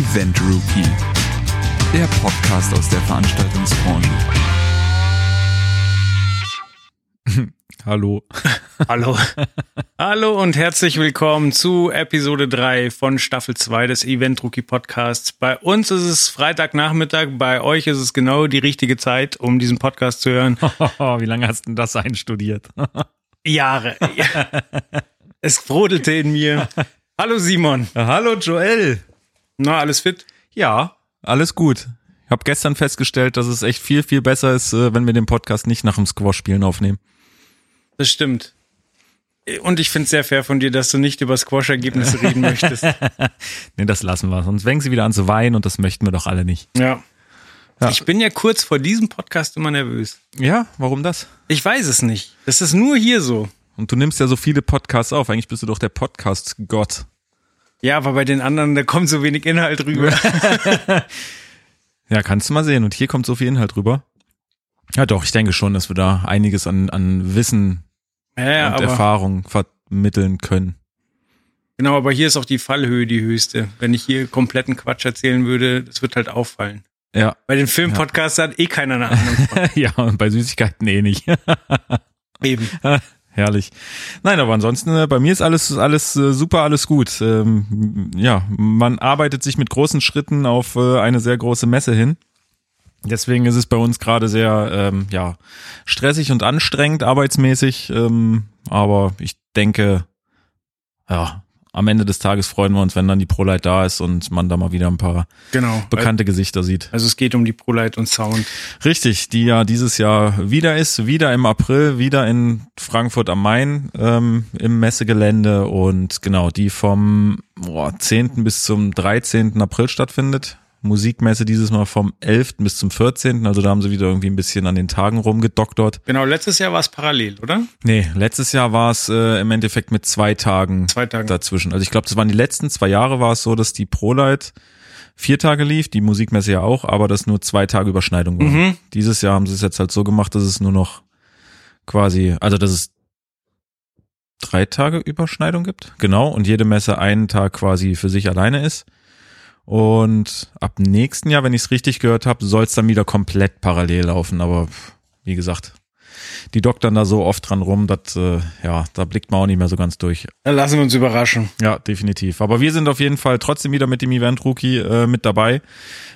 Event Rookie, der Podcast aus der Veranstaltungsbranche. Hallo. Hallo. Hallo und herzlich willkommen zu Episode 3 von Staffel 2 des Event Rookie Podcasts. Bei uns ist es Freitagnachmittag, bei euch ist es genau die richtige Zeit, um diesen Podcast zu hören. Wie lange hast du das einstudiert? Jahre. Es brodelte in mir. Hallo Simon. Hallo Joel. Na, alles fit? Ja, alles gut. Ich habe gestern festgestellt, dass es echt viel, viel besser ist, äh, wenn wir den Podcast nicht nach dem Squash-Spielen aufnehmen. Das stimmt. Und ich finde es sehr fair von dir, dass du nicht über Squash-Ergebnisse reden möchtest. Nee, das lassen wir. Sonst fängen sie wieder an zu weinen und das möchten wir doch alle nicht. Ja. Ja. Ich bin ja kurz vor diesem Podcast immer nervös. Ja, warum das? Ich weiß es nicht. Das ist nur hier so. Und du nimmst ja so viele Podcasts auf. Eigentlich bist du doch der Podcast-Gott. Ja, aber bei den anderen, da kommt so wenig Inhalt rüber. Ja, kannst du mal sehen. Und hier kommt so viel Inhalt rüber. Ja, doch, ich denke schon, dass wir da einiges an, an Wissen Ja, ja und Erfahrung vermitteln können. genau, aber hier ist auch die Fallhöhe die höchste. Wenn ich hier kompletten Quatsch erzählen würde, das wird halt auffallen. Ja, Bei den Filmpodcasts hat eh keiner eine Ahnung ja, und bei Süßigkeiten eh nicht. Eben. Herrlich. Nein, aber ansonsten, äh, bei mir ist alles, alles äh, super, alles gut. Ähm, ja, man arbeitet sich mit großen Schritten auf äh, eine sehr große Messe hin. Deswegen ist es bei uns gerade sehr, ähm, ja, stressig und anstrengend arbeitsmäßig. Ähm, aber ich denke, ja, am Ende des Tages freuen wir uns, wenn dann die ProLight da ist und man da mal wieder ein paar Genau. bekannte Gesichter sieht. Also es geht um die ProLight und Sound. Richtig, die ja dieses Jahr wieder ist, wieder im April, wieder in Frankfurt am Main ähm, im Messegelände und genau, die vom boah, 10. bis zum 13. April stattfindet. Musikmesse dieses Mal vom 11. bis zum 14. Also da haben sie wieder irgendwie ein bisschen an den Tagen rumgedoktort. Genau, letztes Jahr war es parallel, oder? Nee, letztes Jahr war es äh, im Endeffekt mit zwei Tagen Zwei Tage. dazwischen. Also ich glaube, das waren die letzten zwei Jahre war es so, dass die ProLight vier Tage lief, die Musikmesse ja auch, aber das nur zwei Tage Überschneidung war. Mhm. Dieses Jahr haben sie es jetzt halt so gemacht, dass es nur noch quasi, also dass es drei Tage Überschneidung gibt. Genau. Und jede Messe einen Tag quasi für sich alleine ist. Und ab nächsten Jahr, wenn ich es richtig gehört habe, soll es dann wieder komplett parallel laufen. Aber wie gesagt, die doktern da so oft dran rum, dass äh, ja, da blickt man auch nicht mehr so ganz durch. Lassen wir uns überraschen. Ja, definitiv. Aber wir sind auf jeden Fall trotzdem wieder mit dem Event Rookie äh, mit dabei.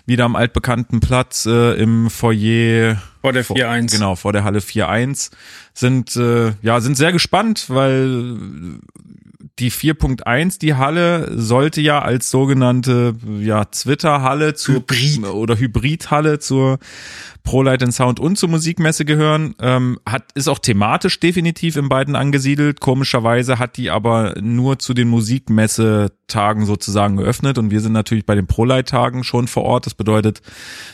Wieder am altbekannten Platz äh, im Foyer. Vor der Vor- 4-1. Genau, vor der Halle 4.1. Sind, äh, ja, sind sehr gespannt, weil die 4.1, die Halle, sollte ja als sogenannte ja, Twitter-Halle zu Hybrid. oder Hybrid-Halle zur ProLight and Sound und zur Musikmesse gehören. Ähm, hat, ist auch thematisch definitiv in beiden angesiedelt. Komischerweise hat die aber nur zu den Musikmesse-Tagen sozusagen geöffnet und wir sind natürlich bei den ProLight-Tagen schon vor Ort. Das bedeutet,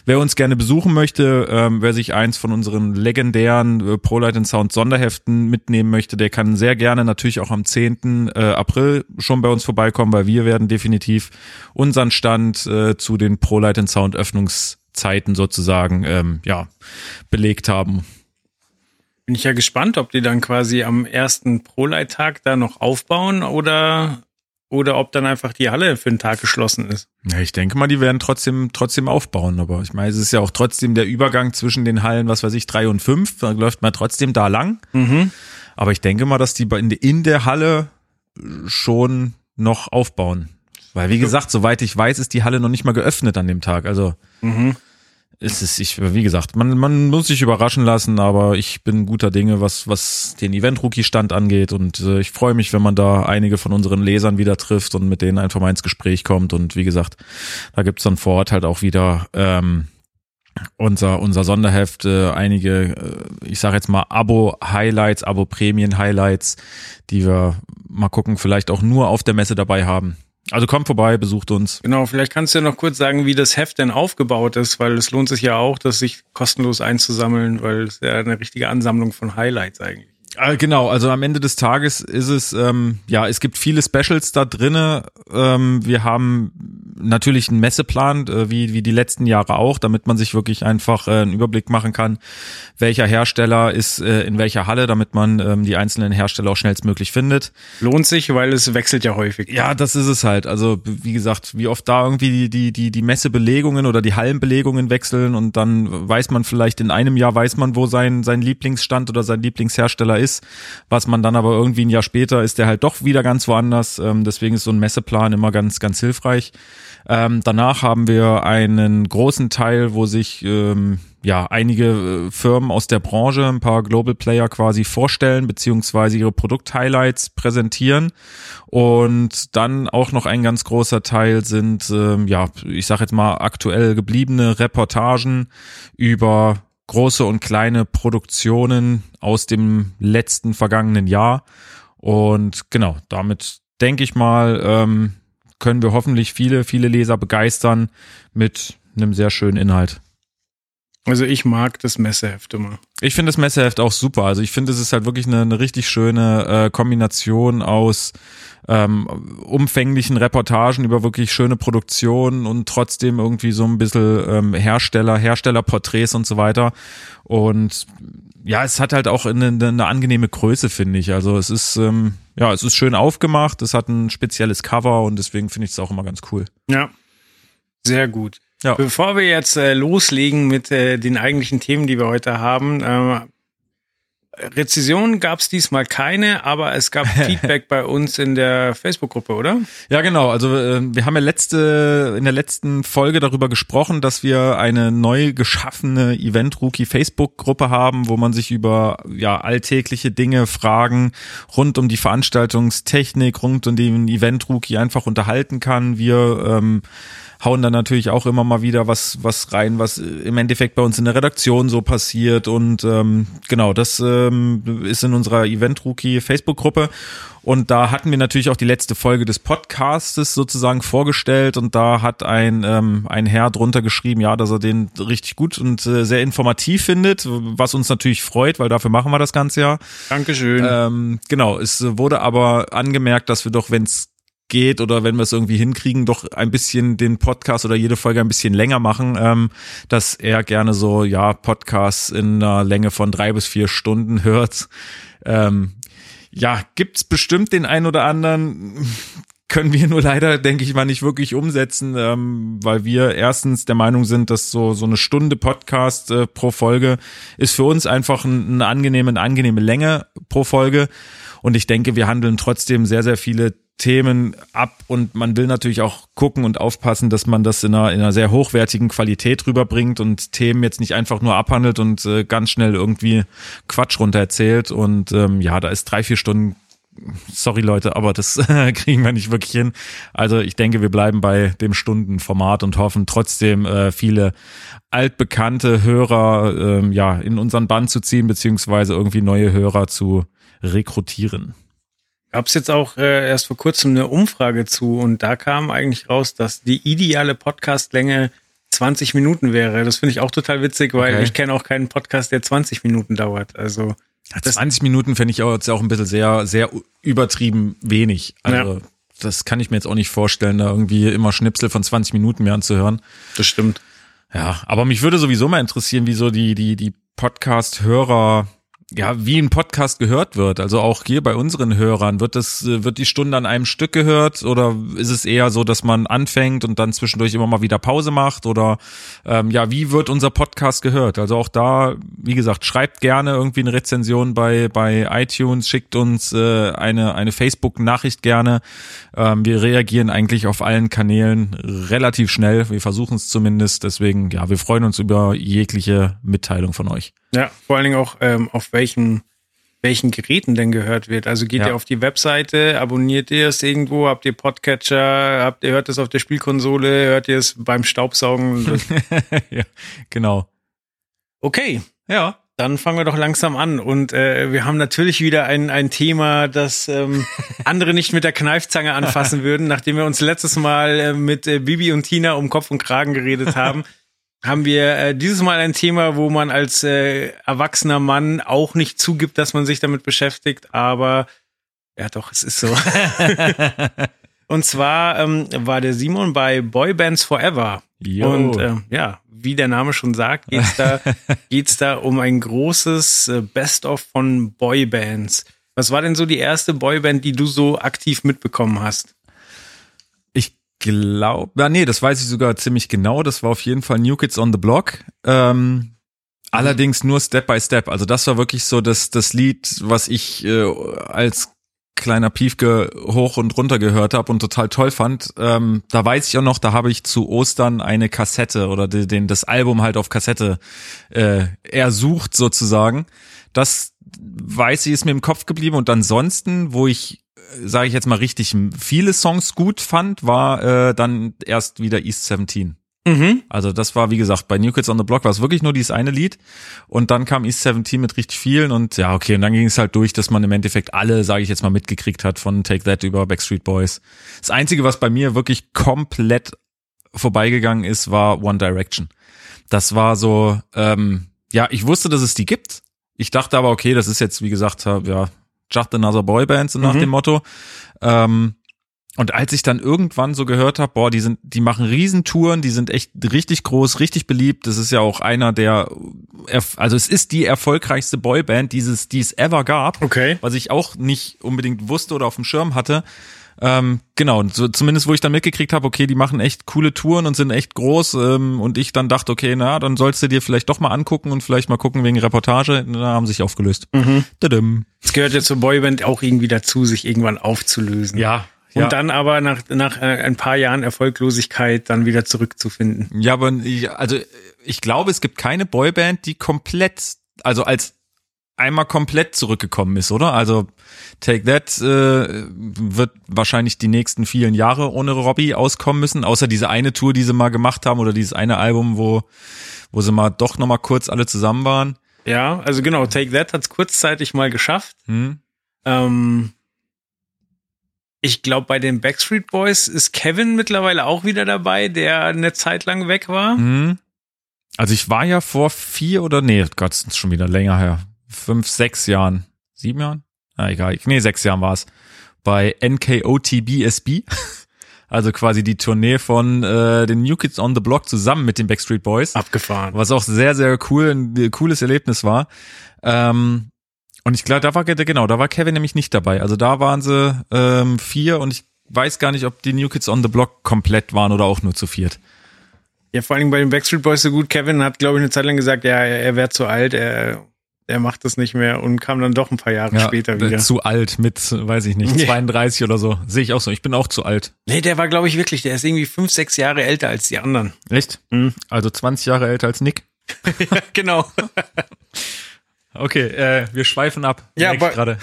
wer uns gerne besuchen möchte, ähm, wer sich eins von unseren legendären äh, ProLight and Sound Sonderheften mitnehmen möchte, der kann sehr gerne natürlich auch am 10. Äh, April schon bei uns vorbeikommen, weil wir werden definitiv unseren Stand äh, zu den ProLight and Sound Öffnungszeiten sozusagen ähm, ja belegt haben. Bin ich ja gespannt, ob die dann quasi am ersten ProLight-Tag da noch aufbauen oder, oder ob dann einfach die Halle für den Tag geschlossen ist. Ja, ich denke mal, die werden trotzdem trotzdem aufbauen, aber ich meine, es ist ja auch trotzdem der Übergang zwischen den Hallen, was weiß ich, drei und fünf, da läuft man trotzdem da lang. Mhm. Aber ich denke mal, dass die in der Halle schon noch aufbauen. Weil, wie gesagt, soweit ich weiß, ist die Halle noch nicht mal geöffnet an dem Tag. Also Mhm. Es ist, ich, wie gesagt, man, man muss sich überraschen lassen, aber ich bin guter Dinge, was, was den Event-Rookie-Stand angeht. Und äh, ich freue mich, wenn man da einige von unseren Lesern wieder trifft und mit denen einfach mal ins Gespräch kommt. Und wie gesagt, da gibt's dann vor Ort halt auch wieder ähm, unser, unser Sonderheft, äh, einige, äh, ich sage jetzt mal Abo-Highlights, Abo-Prämien-Highlights, die wir mal gucken, vielleicht auch nur auf der Messe dabei haben. Also kommt vorbei, besucht uns. Genau, vielleicht kannst du ja noch kurz sagen, wie das Heft denn aufgebaut ist, weil es lohnt sich ja auch, das sich kostenlos einzusammeln, weil es ja eine richtige Ansammlung von Highlights eigentlich. Äh, Genau, also am Ende des Tages ist es, ähm, ja, es gibt viele Specials da drinne. Ähm, wir haben natürlich einen Messeplan, äh, wie, wie die letzten Jahre auch, damit man sich wirklich einfach äh, einen Überblick machen kann, welcher Hersteller ist äh, in welcher Halle, damit man ähm, die einzelnen Hersteller auch schnellstmöglich findet. Lohnt sich, weil es wechselt ja häufig. Ja, das ist es halt. Also wie gesagt, wie oft da irgendwie die, die, die, die Messebelegungen oder die Hallenbelegungen wechseln und dann weiß man vielleicht in einem Jahr weiß man, wo sein, sein Lieblingsstand oder sein Lieblingshersteller ist, was man dann aber irgendwie ein Jahr später ist der halt doch wieder ganz woanders. Ähm, deswegen ist so ein Messeplan immer ganz, ganz hilfreich. Ähm, danach haben wir einen großen Teil, wo sich ähm, ja einige äh, Firmen aus der Branche, ein paar Global Player quasi vorstellen beziehungsweise ihre Produkt-Highlights präsentieren. Und dann auch noch ein ganz großer Teil sind ähm, ja ich sage jetzt mal aktuell gebliebene Reportagen über große und kleine Produktionen aus dem letzten vergangenen Jahr. Und genau damit denke ich mal ähm, können wir hoffentlich viele, viele Leser begeistern mit einem sehr schönen Inhalt. Also ich mag das Messeheft immer. Ich finde das Messeheft auch super. Also ich finde, es ist halt wirklich eine, eine richtig schöne äh, Kombination aus ähm, umfänglichen Reportagen über wirklich schöne Produktionen und trotzdem irgendwie so ein bisschen ähm, Hersteller, Herstellerporträts und so weiter. Und ja, es hat halt auch eine, eine angenehme Größe, finde ich. Also es ist, ähm, ja, es ist schön aufgemacht, es hat ein spezielles Cover und deswegen finde ich es auch immer ganz cool. Ja, sehr gut. Ja. Bevor wir jetzt äh, loslegen mit äh, den eigentlichen Themen, die wir heute haben, äh, Rezession gab es diesmal keine, aber es gab Feedback bei uns in der Facebook-Gruppe, oder? Ja, genau. Also äh, wir haben ja letzte in der letzten Folge darüber gesprochen, dass wir eine neu geschaffene Event Rookie Facebook-Gruppe haben, wo man sich über ja alltägliche Dinge, Fragen rund um die Veranstaltungstechnik, rund um den Event Rookie einfach unterhalten kann. Wir ähm, hauen dann natürlich auch immer mal wieder was, was rein, was im Endeffekt bei uns in der Redaktion so passiert. Und ähm, genau, das ähm, ist in unserer Event Rookie Facebook-Gruppe. Und da hatten wir natürlich auch die letzte Folge des Podcastes sozusagen vorgestellt und da hat ein, ähm, ein Herr drunter geschrieben, ja, dass er den richtig gut und äh, sehr informativ findet, was uns natürlich freut, weil dafür machen wir das Ganze ja. Dankeschön. Ähm, genau, es wurde aber angemerkt, dass wir doch, wenn es geht oder wenn wir es irgendwie hinkriegen, doch ein bisschen den Podcast oder jede Folge ein bisschen länger machen, ähm, dass er gerne so, ja, Podcasts in einer Länge von drei bis vier Stunden hört. Ähm, ja, gibt's bestimmt den einen oder anderen, können wir nur leider, denke ich mal, nicht wirklich umsetzen, ähm, weil wir erstens der Meinung sind, dass so so eine Stunde Podcast äh, pro Folge ist für uns einfach ein, eine angenehme, eine angenehme Länge pro Folge. Und ich denke, wir handeln trotzdem sehr, sehr viele Themen ab und man will natürlich auch gucken und aufpassen, dass man das in einer, in einer sehr hochwertigen Qualität rüberbringt und Themen jetzt nicht einfach nur abhandelt und äh, ganz schnell irgendwie Quatsch runter erzählt und ähm, ja, da ist drei, vier Stunden sorry Leute, aber das kriegen wir nicht wirklich hin. Also ich denke, wir bleiben bei dem Stundenformat und hoffen trotzdem äh, viele altbekannte Hörer ähm, ja in unseren Band zu ziehen beziehungsweise irgendwie neue Hörer zu rekrutieren. Gab es jetzt auch äh, erst vor kurzem eine Umfrage zu und da kam eigentlich raus, dass die ideale Podcastlänge 20 Minuten wäre. Das finde ich auch total witzig, weil okay. ich kenne auch keinen Podcast, der 20 Minuten dauert. Also ja, 20 Minuten fände ich auch jetzt auch ein bisschen sehr, sehr übertrieben wenig. Also ja. das kann ich mir jetzt auch nicht vorstellen, da irgendwie immer Schnipsel von 20 Minuten mehr anzuhören. Das stimmt. Ja, aber mich würde sowieso mal interessieren, wie so die, die, die Podcast-Hörer ja, wie ein Podcast gehört wird. Also auch hier bei unseren Hörern wird das, äh, wird die Stunde an einem Stück gehört oder ist es eher so, dass man anfängt und dann zwischendurch immer mal wieder Pause macht oder ähm, ja, wie wird unser Podcast gehört? Also auch da, wie gesagt, schreibt gerne irgendwie eine Rezension bei bei iTunes, schickt uns äh, eine eine Facebook-Nachricht gerne. Ähm, wir reagieren eigentlich auf allen Kanälen relativ schnell. Wir versuchen es zumindest. Deswegen, ja, wir freuen uns über jegliche Mitteilung von euch. Ja, vor allen Dingen auch ähm, auf welchen welchen Geräten denn gehört wird. Also geht ja. ihr auf die Webseite, abonniert ihr es irgendwo, habt ihr Podcatcher, habt ihr hört es auf der Spielkonsole, hört ihr es beim Staubsaugen? ja, genau. Okay, ja. Dann fangen wir doch langsam an. Und äh, wir haben natürlich wieder ein, ein Thema, das ähm, andere nicht mit der Kneifzange anfassen würden, nachdem wir uns letztes Mal äh, mit äh, Bibi und Tina um Kopf und Kragen geredet haben haben wir äh, dieses Mal ein Thema, wo man als äh, erwachsener Mann auch nicht zugibt, dass man sich damit beschäftigt, aber ja doch, es ist so. Und zwar ähm, war der Simon bei Boybands Forever. Jo. Und äh, ja, wie der Name schon sagt, geht's da, geht's da um ein großes äh, Best-of von Boybands. Was war denn so die erste Boyband, die du so aktiv mitbekommen hast? Glaube, ja, nee, das weiß ich sogar ziemlich genau. Das war auf jeden Fall New Kids on the Block. Ähm, allerdings nur Step by Step. Also das war wirklich so das, das Lied, was ich äh, als kleiner Piefke hoch und runter gehört habe und total toll fand. Ähm, da weiß ich auch noch, da habe ich zu Ostern eine Kassette oder den, den das Album halt auf Kassette äh, ersucht sozusagen. Das weiß ich, ist mir im Kopf geblieben und ansonsten, wo ich sage ich jetzt mal richtig viele Songs gut fand, war äh, dann erst wieder East 17. Mhm. Also das war, wie gesagt, bei New Kids on the Block war es wirklich nur dieses eine Lied und dann kam East 17 mit richtig vielen und ja, okay, und dann ging es halt durch, dass man im Endeffekt alle, sage ich jetzt mal, mitgekriegt hat, von Take That über Backstreet Boys. Das Einzige, was bei mir wirklich komplett vorbeigegangen ist, war One Direction. Das war so, ähm, ja, ich wusste, dass es die gibt. Ich dachte aber, okay, das ist jetzt, wie gesagt, ja, just another Boyband, so nach Mhm. dem Motto. Ähm, und als ich dann irgendwann so gehört habe, boah, die sind, die machen Riesentouren, die sind echt richtig groß, richtig beliebt. Das ist ja auch einer der, also es ist die erfolgreichste Boyband, dieses, die es ever gab, Okay. was ich auch nicht unbedingt wusste oder auf dem Schirm hatte. Ähm, genau, so, zumindest wo ich dann mitgekriegt habe, okay, die machen echt coole Touren und sind echt groß ähm, und ich dann dachte, okay, na, dann sollst du dir vielleicht doch mal angucken und vielleicht mal gucken wegen Reportage. Da haben sie sich aufgelöst. Mhm. Tadam. Es gehört ja zur Boyband auch irgendwie dazu, sich irgendwann aufzulösen. Ja, Und ja. dann aber nach, nach äh, ein paar Jahren Erfolglosigkeit dann wieder zurückzufinden. Ja, aber ich, also ich glaube, es gibt keine Boyband, die komplett, also als einmal komplett zurückgekommen ist, oder? Also Take That äh, wird wahrscheinlich die nächsten vielen Jahre ohne Robbie auskommen müssen, außer diese eine Tour, die sie mal gemacht haben oder dieses eine Album, wo wo sie mal doch noch mal kurz alle zusammen waren. Ja, also genau, Take That hat es kurzzeitig mal geschafft. Hm? Ähm, ich glaube, bei den Backstreet Boys ist Kevin mittlerweile auch wieder dabei, der eine Zeit lang weg war. Hm? Also ich war ja vor vier oder nee, Gott, ist schon wieder länger her, fünf, sechs Jahren, sieben Jahren? Na egal, nee, sechs Jahren war's bei NKOTBSB. Also quasi die Tournee von äh, den New Kids on the Block zusammen mit den Backstreet Boys. Abgefahren. was auch sehr, sehr cool, ein äh, cooles Erlebnis war. Ähm, und ich glaube, da war genau, da war Kevin nämlich nicht dabei. Also da waren sie ähm, vier und ich weiß gar nicht, ob die New Kids on the Block komplett waren oder auch nur zu viert. Ja, vor allem bei den Backstreet Boys so gut. Kevin hat, glaube ich, eine Zeit lang gesagt, ja, er, er wäre zu alt, er, er macht das nicht mehr und kam dann doch ein paar Jahre später äh, wieder. Zu alt mit, weiß ich nicht, Ja. 32 oder so. Sehe ich auch so. Ich bin auch zu alt. Nee, der war, glaube ich, wirklich, der ist irgendwie fünf, sechs Jahre älter als die anderen. Echt? Mhm. Also 20 Jahre älter als Nick. genau. Okay, äh, wir schweifen ab. Ja, aber- gerade.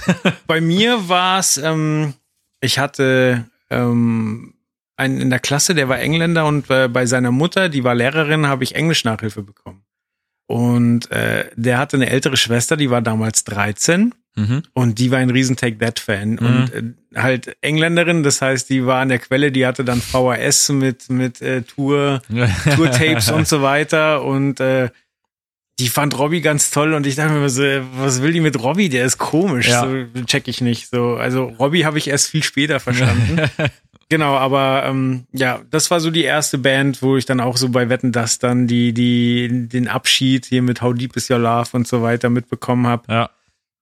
Bei mir war es, ähm, ich hatte ähm, einen in der Klasse, der war Engländer und äh, bei seiner Mutter, die war Lehrerin, habe ich Englisch-Nachhilfe bekommen. Und äh, der hatte eine ältere Schwester, die war damals 13 mhm. und die war ein riesen Take That-Fan. Und äh, halt Engländerin, das heißt, die war an der Quelle, die hatte dann VHS mit, mit äh, Tour, Tour-Tapes und so weiter und äh, die fand Robbie ganz toll und ich dachte mir so, was will die mit Robbie? Der ist komisch, Ja. so check ich nicht. So, also Robbie habe ich erst viel später verstanden. genau, aber ähm, ja, das war so die erste Band, wo ich dann auch so bei Wetten, dass dann die die den Abschied hier mit How Deep Is Your Love und so weiter mitbekommen habe. ja.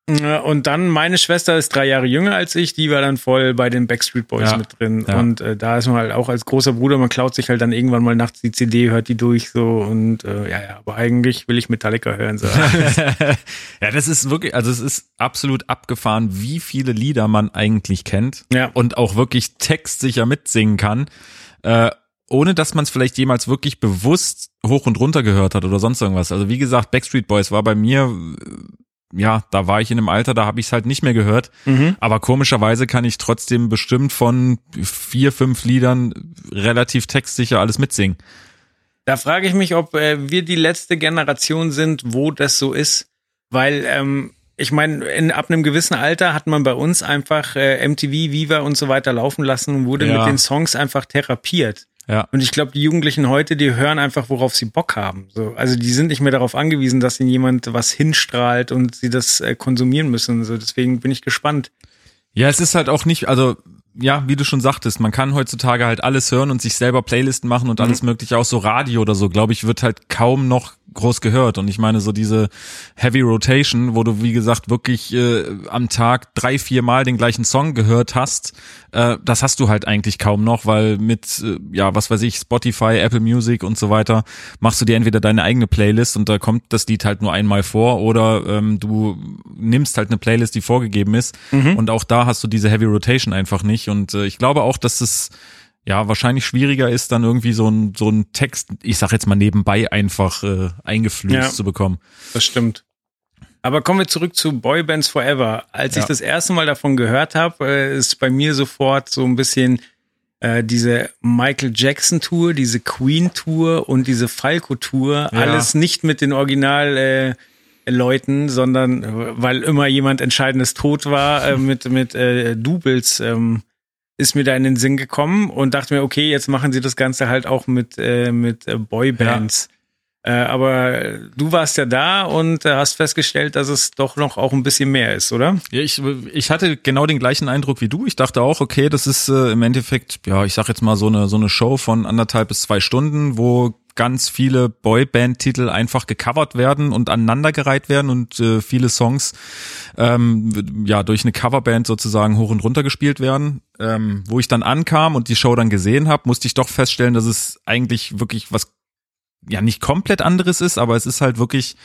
Und dann meine Schwester ist drei Jahre jünger als ich, die war dann voll bei den Backstreet Boys Ja, mit drin. ja. Und äh, da ist man halt auch als großer Bruder, man klaut sich halt dann irgendwann mal nachts die CD, hört die durch so und äh, ja, ja, aber eigentlich will ich Metallica hören. So. ja, das ist wirklich, also es ist absolut abgefahren, wie viele Lieder man eigentlich kennt Ja. und auch wirklich textsicher mitsingen kann, äh, ohne dass man es vielleicht jemals wirklich bewusst hoch und runter gehört hat oder sonst irgendwas. Also wie gesagt, Backstreet Boys war bei mir, äh, ja, da war ich in einem Alter, da habe ich es halt nicht mehr gehört. Mhm. Aber komischerweise kann ich trotzdem bestimmt von vier, fünf Liedern relativ textsicher alles mitsingen. Da frage ich mich, ob äh, wir die letzte Generation sind, wo das so ist, weil ähm, ich meine, in- ab einem gewissen Alter hat man bei uns einfach äh, MTV, Viva und so weiter laufen lassen und wurde Ja. mit den Songs einfach therapiert. Ja. Und ich glaube, die Jugendlichen heute, die hören einfach, worauf sie Bock haben. So, also die sind nicht mehr darauf angewiesen, dass ihnen jemand was hinstrahlt und sie das äh, konsumieren müssen. So, deswegen bin ich gespannt. Ja, es ist halt auch nicht, also ja, wie du schon sagtest, man kann heutzutage halt alles hören und sich selber Playlisten machen und alles mögliche, auch so Radio oder so, glaube ich, wird halt kaum noch groß gehört. Und ich meine, so diese Heavy Rotation, wo du, wie gesagt, wirklich äh, am Tag drei, vier Mal den gleichen Song gehört hast, äh, das hast du halt eigentlich kaum noch, weil mit, äh, ja, was weiß ich, Spotify, Apple Music und so weiter, machst du dir entweder deine eigene Playlist und da kommt das Lied halt nur einmal vor oder ähm, du nimmst halt eine Playlist, die vorgegeben ist Mhm. und auch da hast du diese Heavy Rotation einfach nicht. Und äh, ich glaube auch, dass es ja wahrscheinlich schwieriger ist, dann irgendwie so ein so ein Text, ich sag jetzt mal nebenbei einfach äh, eingeflößt Ja. zu bekommen. Das stimmt. Aber kommen wir zurück zu Boybands Forever. Als ich Ja. das erste Mal davon gehört habe, äh, ist bei mir sofort so ein bisschen äh, diese Michael Jackson Tour, diese Queen Tour und diese Falco Tour. Ja. Alles nicht mit den Original äh, Leuten, sondern äh, weil immer jemand Entscheidendes tot war äh, mit mit äh, Doubles. Ähm, ist mir da in den Sinn gekommen und dachte mir, okay, jetzt machen sie das Ganze halt auch mit, äh, mit äh, Boybands. Äh, aber du warst ja da und äh, hast festgestellt, dass es doch noch auch ein bisschen mehr ist, oder? Ja, ich, ich hatte genau den gleichen Eindruck wie du. Ich dachte auch, okay, das ist äh, im Endeffekt, ja, ich sag jetzt mal so eine so eine Show von anderthalb bis zwei Stunden, wo ganz viele Boyband-Titel einfach gecovert werden und aneinandergereiht werden und äh, viele Songs ähm, ja durch eine Coverband sozusagen hoch und runter gespielt werden. Ähm, wo ich dann ankam und die Show dann gesehen habe, musste ich doch feststellen, dass es eigentlich wirklich was ja nicht komplett anderes ist, aber es ist halt wirklich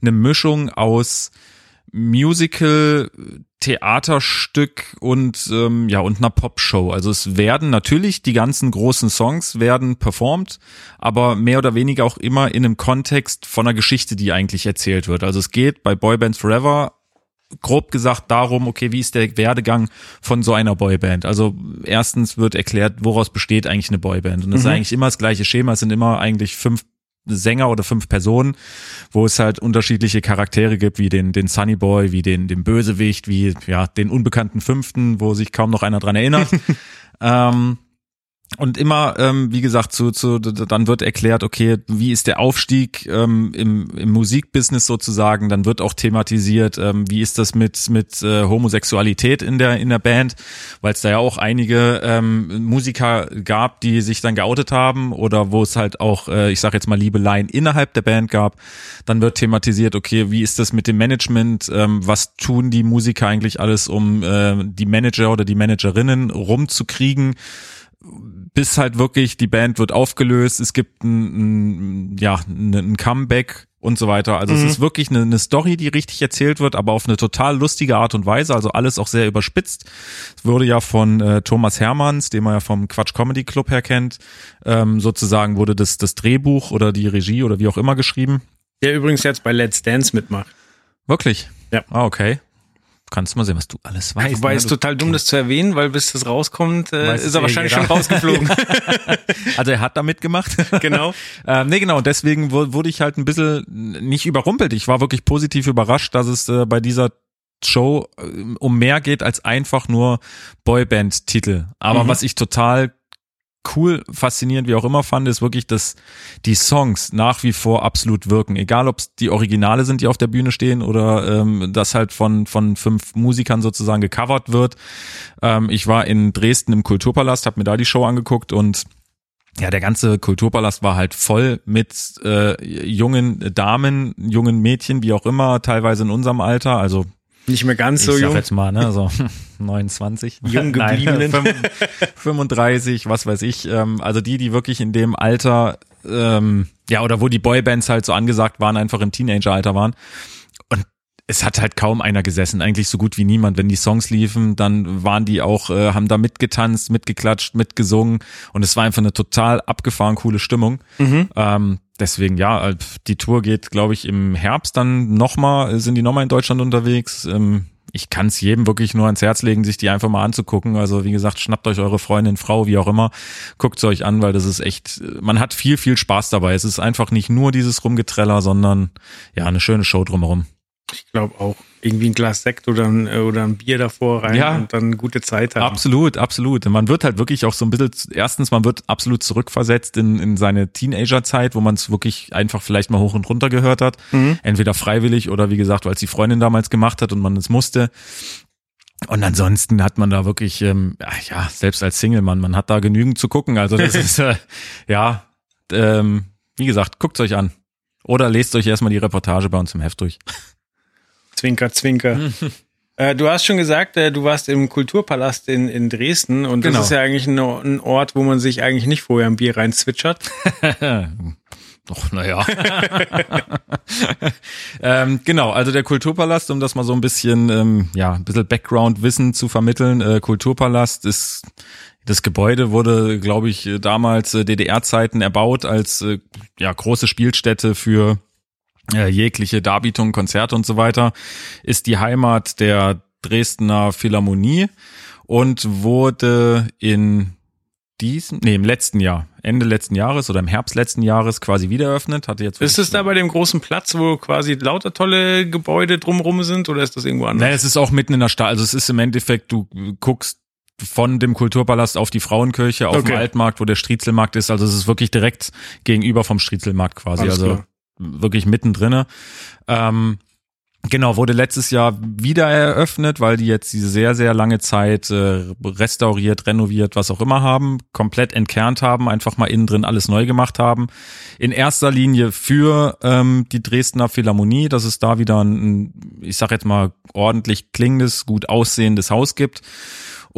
eine Mischung aus Musical, Theaterstück und ähm, ja und einer Popshow. Also es werden natürlich die ganzen großen Songs werden performt, aber mehr oder weniger auch immer in einem Kontext von einer Geschichte, die eigentlich erzählt wird. Also es geht bei Boybands Forever grob gesagt darum, okay, wie ist der Werdegang von so einer Boyband? Also erstens wird erklärt, woraus besteht eigentlich eine Boyband. Und das ist eigentlich immer das gleiche Schema. Es sind immer eigentlich fünf Sänger oder fünf Personen, wo es halt unterschiedliche Charaktere gibt, wie den, den Sunny Boy, wie den, den Bösewicht, wie ja, den unbekannten Fünften, wo sich kaum noch einer dran erinnert. ähm, und immer, ähm, wie gesagt, zu, zu, dann wird erklärt, okay, wie ist der Aufstieg ähm, im, im Musikbusiness sozusagen. Dann wird auch thematisiert, ähm, wie ist das mit mit äh, Homosexualität in der in der Band, weil es da ja auch einige ähm, Musiker gab, die sich dann geoutet haben oder wo es halt auch, äh, ich sage jetzt mal Liebeleien innerhalb der Band gab. Dann wird thematisiert, okay, wie ist das mit dem Management? Ähm, was tun die Musiker eigentlich alles, um äh, die Manager oder die Managerinnen rumzukriegen? Bis halt wirklich die Band wird aufgelöst, es gibt ein, ein ja ein, Comeback und so weiter. Also es ist wirklich eine, eine Story, die richtig erzählt wird, aber auf eine total lustige Art und Weise. Also alles auch sehr überspitzt. Es wurde ja von äh, Thomas Hermanns, den man ja vom Quatsch Comedy Club her kennt, ähm, sozusagen wurde das das Drehbuch oder die Regie oder wie auch immer geschrieben. Der übrigens jetzt bei Let's Dance mitmacht. Wirklich? Ja. Ah, okay. Kannst du mal sehen, was du alles weißt. Wobei ne? es total dumm, das zu erwähnen, weil bis das rauskommt, äh, ist er eh wahrscheinlich jeder. schon rausgeflogen. Also er hat da mitgemacht. genau. Ähm, nee, genau, deswegen wu- wurde ich halt ein bisschen nicht überrumpelt. Ich war wirklich positiv überrascht, dass es äh, bei dieser Show äh, um mehr geht als einfach nur Boyband-Titel. Aber Mhm. was ich total cool, faszinierend, wie auch immer fand, ist wirklich, dass die Songs nach wie vor absolut wirken. Egal, ob es die Originale sind, die auf der Bühne stehen oder ähm, das halt von, von fünf Musikern sozusagen gecovert wird. Ähm, ich war in Dresden im Kulturpalast, habe mir da die Show angeguckt und ja, der ganze Kulturpalast war halt voll mit äh, jungen Damen, jungen Mädchen, wie auch immer, teilweise in unserem Alter, also Nicht mehr ganz ich so jung. jetzt mal, ne, so 29. Jung Nein, gebliebenen. 35, was weiß ich. Ähm, also die, die wirklich in dem Alter, ähm, ja, oder wo die Boybands halt so angesagt waren, einfach im Teenageralter waren. Und es hat halt kaum einer gesessen, eigentlich so gut wie niemand. Wenn die Songs liefen, dann waren die auch, äh, haben da mitgetanzt, mitgeklatscht, mitgesungen und es war einfach eine total abgefahren coole Stimmung. Ähm, deswegen ja, äh, die Tour geht, glaube ich, im Herbst dann nochmal, sind die nochmal in Deutschland unterwegs. Ähm, ich kann es jedem wirklich nur ans Herz legen, sich die einfach mal anzugucken. Also wie gesagt, schnappt euch eure Freundin, Frau, wie auch immer, guckt euch an, weil das ist echt, man hat viel, viel Spaß dabei. Es ist einfach nicht nur dieses Rumgetreller, sondern ja, eine schöne Show drumherum. Ich glaube auch. Irgendwie ein Glas Sekt oder ein, äh, oder ein Bier davor rein Ja. und dann gute Zeit haben. Absolut, absolut. Man wird halt wirklich auch so ein bisschen, erstens, man wird absolut zurückversetzt in, in seine Teenagerzeit, wo man es wirklich einfach vielleicht mal hoch und runter gehört hat. Entweder freiwillig oder wie gesagt, weil es die Freundin damals gemacht hat und man es musste. Und ansonsten hat man da wirklich, ähm, ja, selbst als Single-Mann, man hat da genügend zu gucken. Also das ist, äh, ja, ähm, wie gesagt, guckt's euch an. Oder lest euch erstmal die Reportage bei uns im Heft durch. Zwinker, zwinker. äh, du hast schon gesagt, äh, du warst im Kulturpalast in, in Dresden und Genau. das ist ja eigentlich ein, ein Ort, wo man sich eigentlich nicht vorher ein Bier reinzwitschert. Doch, naja. ähm, genau, also der Kulturpalast, um das mal so ein bisschen, ähm, ja, ein bisschen Background-Wissen zu vermitteln. Äh, Kulturpalast ist, das Gebäude wurde, glaube ich, äh, damals äh, DDR-Zeiten erbaut als äh, ja, große Spielstätte für äh, jegliche Darbietungen, Konzerte und so weiter. Ist die Heimat der Dresdner Philharmonie und wurde in diesem, nee, im letzten Jahr, Ende letzten Jahres oder im Herbst letzten Jahres quasi wieder eröffnet. Hatte jetzt Ist es da bei dem großen Platz, wo quasi lauter tolle Gebäude drumrum sind oder ist das irgendwo anders? Nein, es ist auch mitten in der Stadt. Also es ist im Endeffekt, du guckst von dem Kulturpalast auf die Frauenkirche, auf Okay. dem Altmarkt, wo der Striezelmarkt ist. Also es ist wirklich direkt gegenüber vom Striezelmarkt quasi. Alles also klar. Wirklich mittendrin. Ähm, genau, wurde letztes Jahr wieder eröffnet, weil die jetzt diese sehr, sehr lange Zeit äh, restauriert, renoviert, was auch immer haben, komplett entkernt haben, einfach mal innen drin alles neu gemacht haben. In erster Linie für ähm, die Dresdner Philharmonie, dass es da wieder ein, ich sag jetzt mal, ordentlich klingendes, gut aussehendes Haus gibt.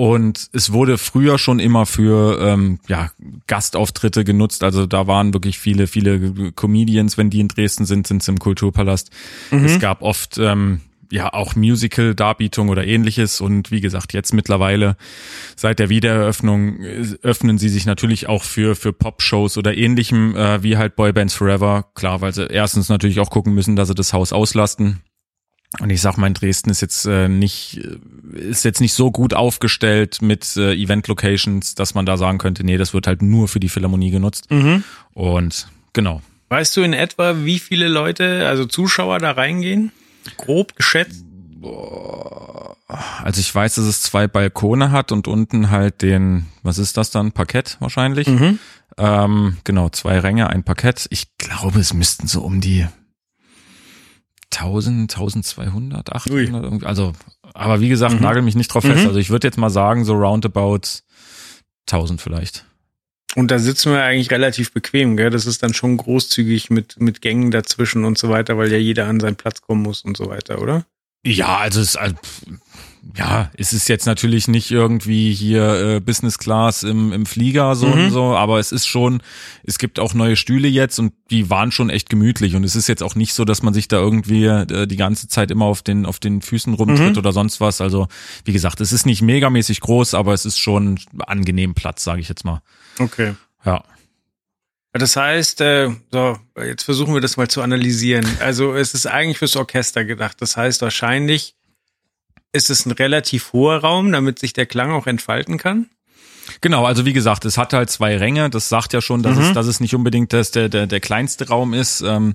Und es wurde früher schon immer für ähm, ja, Gastauftritte genutzt. Also da waren wirklich viele, viele Comedians, wenn die in Dresden sind, sind sie im Kulturpalast. Es gab oft ähm, ja auch Musical-Darbietungen oder ähnliches. Und wie gesagt, jetzt mittlerweile seit der Wiedereröffnung äh, öffnen sie sich natürlich auch für, für Pop-Shows oder ähnlichem, äh, wie halt Boybands Forever. Klar, weil sie erstens natürlich auch gucken müssen, dass sie das Haus auslasten. Und ich sag mal, in Dresden ist jetzt äh, nicht, ist jetzt nicht so gut aufgestellt mit äh, Event-Locations, dass man da sagen könnte, nee, das wird halt nur für die Philharmonie genutzt. Und genau. Weißt du in etwa, wie viele Leute, also Zuschauer da reingehen? Grob geschätzt? Also ich weiß, dass es zwei Balkone hat und unten halt den, was ist das dann? Parkett wahrscheinlich. Ähm, genau, zwei Ränge, ein Parkett. Ich glaube, es müssten so um die 1000, 1200, 800, irgendwie. also, aber wie gesagt, nagel mich nicht drauf fest. Mhm. Also ich würde jetzt mal sagen, so roundabout 1000 vielleicht. Und da sitzen wir eigentlich relativ bequem, gell? Das ist dann schon großzügig mit, mit Gängen dazwischen und so weiter, weil ja jeder an seinen Platz kommen muss und so weiter, oder? Ja, also es also, ja, es ist jetzt natürlich nicht irgendwie hier äh, Business Class im, im Flieger so und so, aber es ist schon, es gibt auch neue Stühle jetzt und die waren schon echt gemütlich und es ist jetzt auch nicht so, dass man sich da irgendwie äh, die ganze Zeit immer auf den auf den Füßen rumtritt oder sonst was. Also wie gesagt, es ist nicht megamäßig groß, aber es ist schon angenehm Platz, sage ich jetzt mal. Okay. Ja. Das heißt, äh, so, jetzt versuchen wir das mal zu analysieren. Also es ist eigentlich fürs Orchester gedacht. Das heißt, wahrscheinlich ist es ein relativ hoher Raum, damit sich der Klang auch entfalten kann. Genau, also wie gesagt, es hat halt zwei Ränge. Das sagt ja schon, dass, es, dass es nicht unbedingt das, der, der, der kleinste Raum ist. Ähm,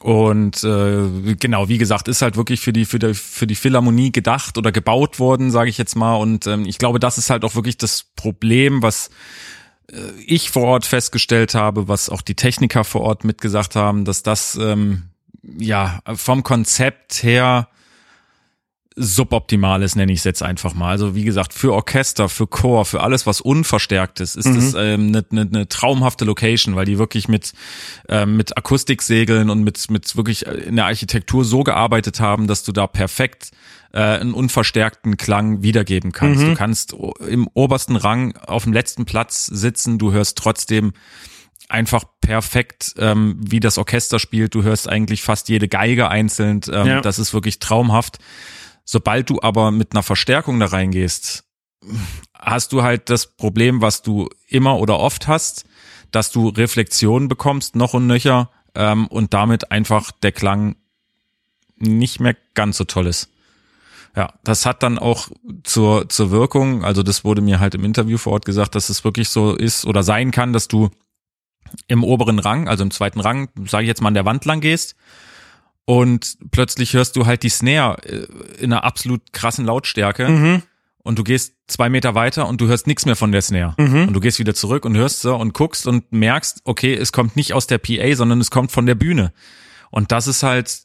und äh, genau, wie gesagt, ist halt wirklich für die für die für die Philharmonie gedacht oder gebaut worden, sage ich jetzt mal. Und ähm, ich glaube, das ist halt auch wirklich das Problem, was äh, ich vor Ort festgestellt habe, was auch die Techniker vor Ort mitgesagt haben, dass das ähm, ja vom Konzept her suboptimal ist, nenne ich es jetzt einfach mal. Also wie gesagt, für Orchester, für Chor, für alles, was unverstärkt ist, ist das ähm, eine ne, ne traumhafte Location, weil die wirklich mit ähm, mit Akustiksegeln und mit mit wirklich in der Architektur so gearbeitet haben, dass du da perfekt äh, einen unverstärkten Klang wiedergeben kannst. Du kannst im obersten Rang auf dem letzten Platz sitzen, du hörst trotzdem einfach perfekt, ähm, wie das Orchester spielt. Du hörst eigentlich fast jede Geige einzeln. Ähm, Ja. Das ist wirklich traumhaft. Sobald du aber mit einer Verstärkung da reingehst, hast du halt das Problem, was du immer oder oft hast, dass du Reflexionen bekommst, noch und nöcher, ähm, und damit einfach der Klang nicht mehr ganz so toll ist. Ja, das hat dann auch zur, zur Wirkung, also das wurde mir halt im Interview vor Ort gesagt, dass es wirklich so ist oder sein kann, dass du im oberen Rang, also im zweiten Rang, sage ich jetzt mal an der Wand lang gehst und plötzlich hörst du halt die Snare äh, in einer absolut krassen Lautstärke und du gehst zwei Meter weiter und du hörst nichts mehr von der Snare und du gehst wieder zurück und hörst so und guckst und merkst, okay, es kommt nicht aus der PA, sondern es kommt von der Bühne. Und das ist halt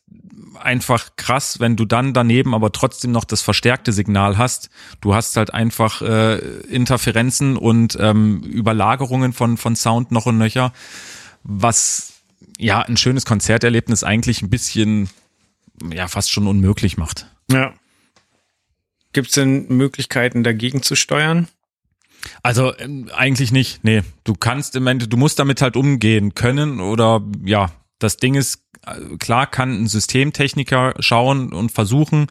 einfach krass, wenn du dann daneben aber trotzdem noch das verstärkte Signal hast. Du hast halt einfach äh, Interferenzen und ähm, Überlagerungen von, von Sound noch und nöcher, was ja ein schönes Konzerterlebnis eigentlich ein bisschen ja fast schon unmöglich macht. Ja. Gibt es denn Möglichkeiten dagegen zu steuern? Also ähm, eigentlich nicht. Nee, du kannst im Endeffekt, du musst damit halt umgehen können oder ja, das Ding ist, äh, klar kann ein Systemtechniker schauen und versuchen,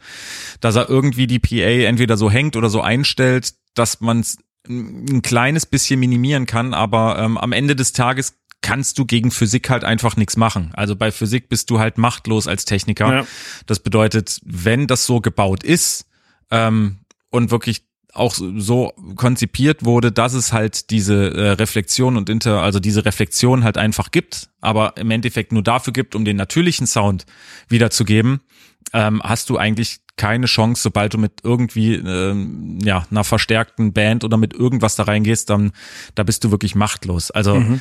dass er irgendwie die PA entweder so hängt oder so einstellt, dass man es ein kleines bisschen minimieren kann, aber ähm, am Ende des Tages kannst du gegen Physik halt einfach nichts machen. Also bei Physik bist du halt machtlos als Techniker. Ja. Das bedeutet, wenn das so gebaut ist ähm, und wirklich auch so konzipiert wurde, dass es halt diese äh, Reflexion und Inter, also diese Reflexion halt einfach gibt, aber im Endeffekt nur dafür gibt, um den natürlichen Sound wiederzugeben, ähm, hast du eigentlich keine Chance, sobald du mit irgendwie ähm, ja einer verstärkten Band oder mit irgendwas da reingehst, dann da bist du wirklich machtlos. Also mhm.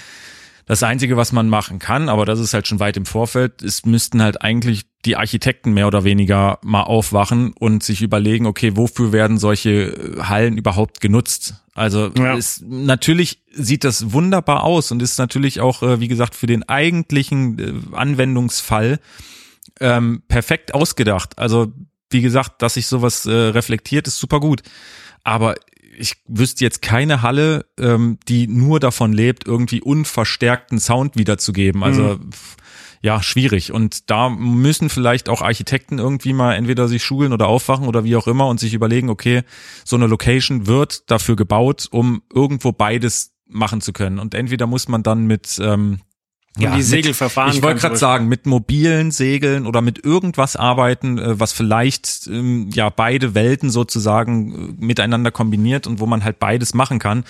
Das Einzige, was man machen kann, aber das ist halt schon weit im Vorfeld, ist, müssten halt eigentlich die Architekten mehr oder weniger mal aufwachen und sich überlegen, okay, wofür werden solche äh, Hallen überhaupt genutzt? Also ja. ist, natürlich sieht das wunderbar aus und ist natürlich auch, äh, wie gesagt, für den eigentlichen äh, Anwendungsfall ähm, perfekt ausgedacht. Also wie gesagt, dass sich sowas äh, reflektiert, ist super gut. Aber ich wüsste jetzt keine Halle, ähm, die nur davon lebt, irgendwie unverstärkten Sound wiederzugeben. Also mhm. ja, schwierig. Und da müssen vielleicht auch Architekten irgendwie mal entweder sich schulen oder aufwachen oder wie auch immer und sich überlegen, okay, so eine Location wird dafür gebaut, um irgendwo beides machen zu können. Und entweder muss man dann mit ähm, und ja, die Segelverfahren. ich wollte gerade sagen, mit mobilen Segeln oder mit irgendwas arbeiten, äh, was vielleicht ähm, ja beide Welten sozusagen äh, miteinander kombiniert und wo man halt beides machen kann.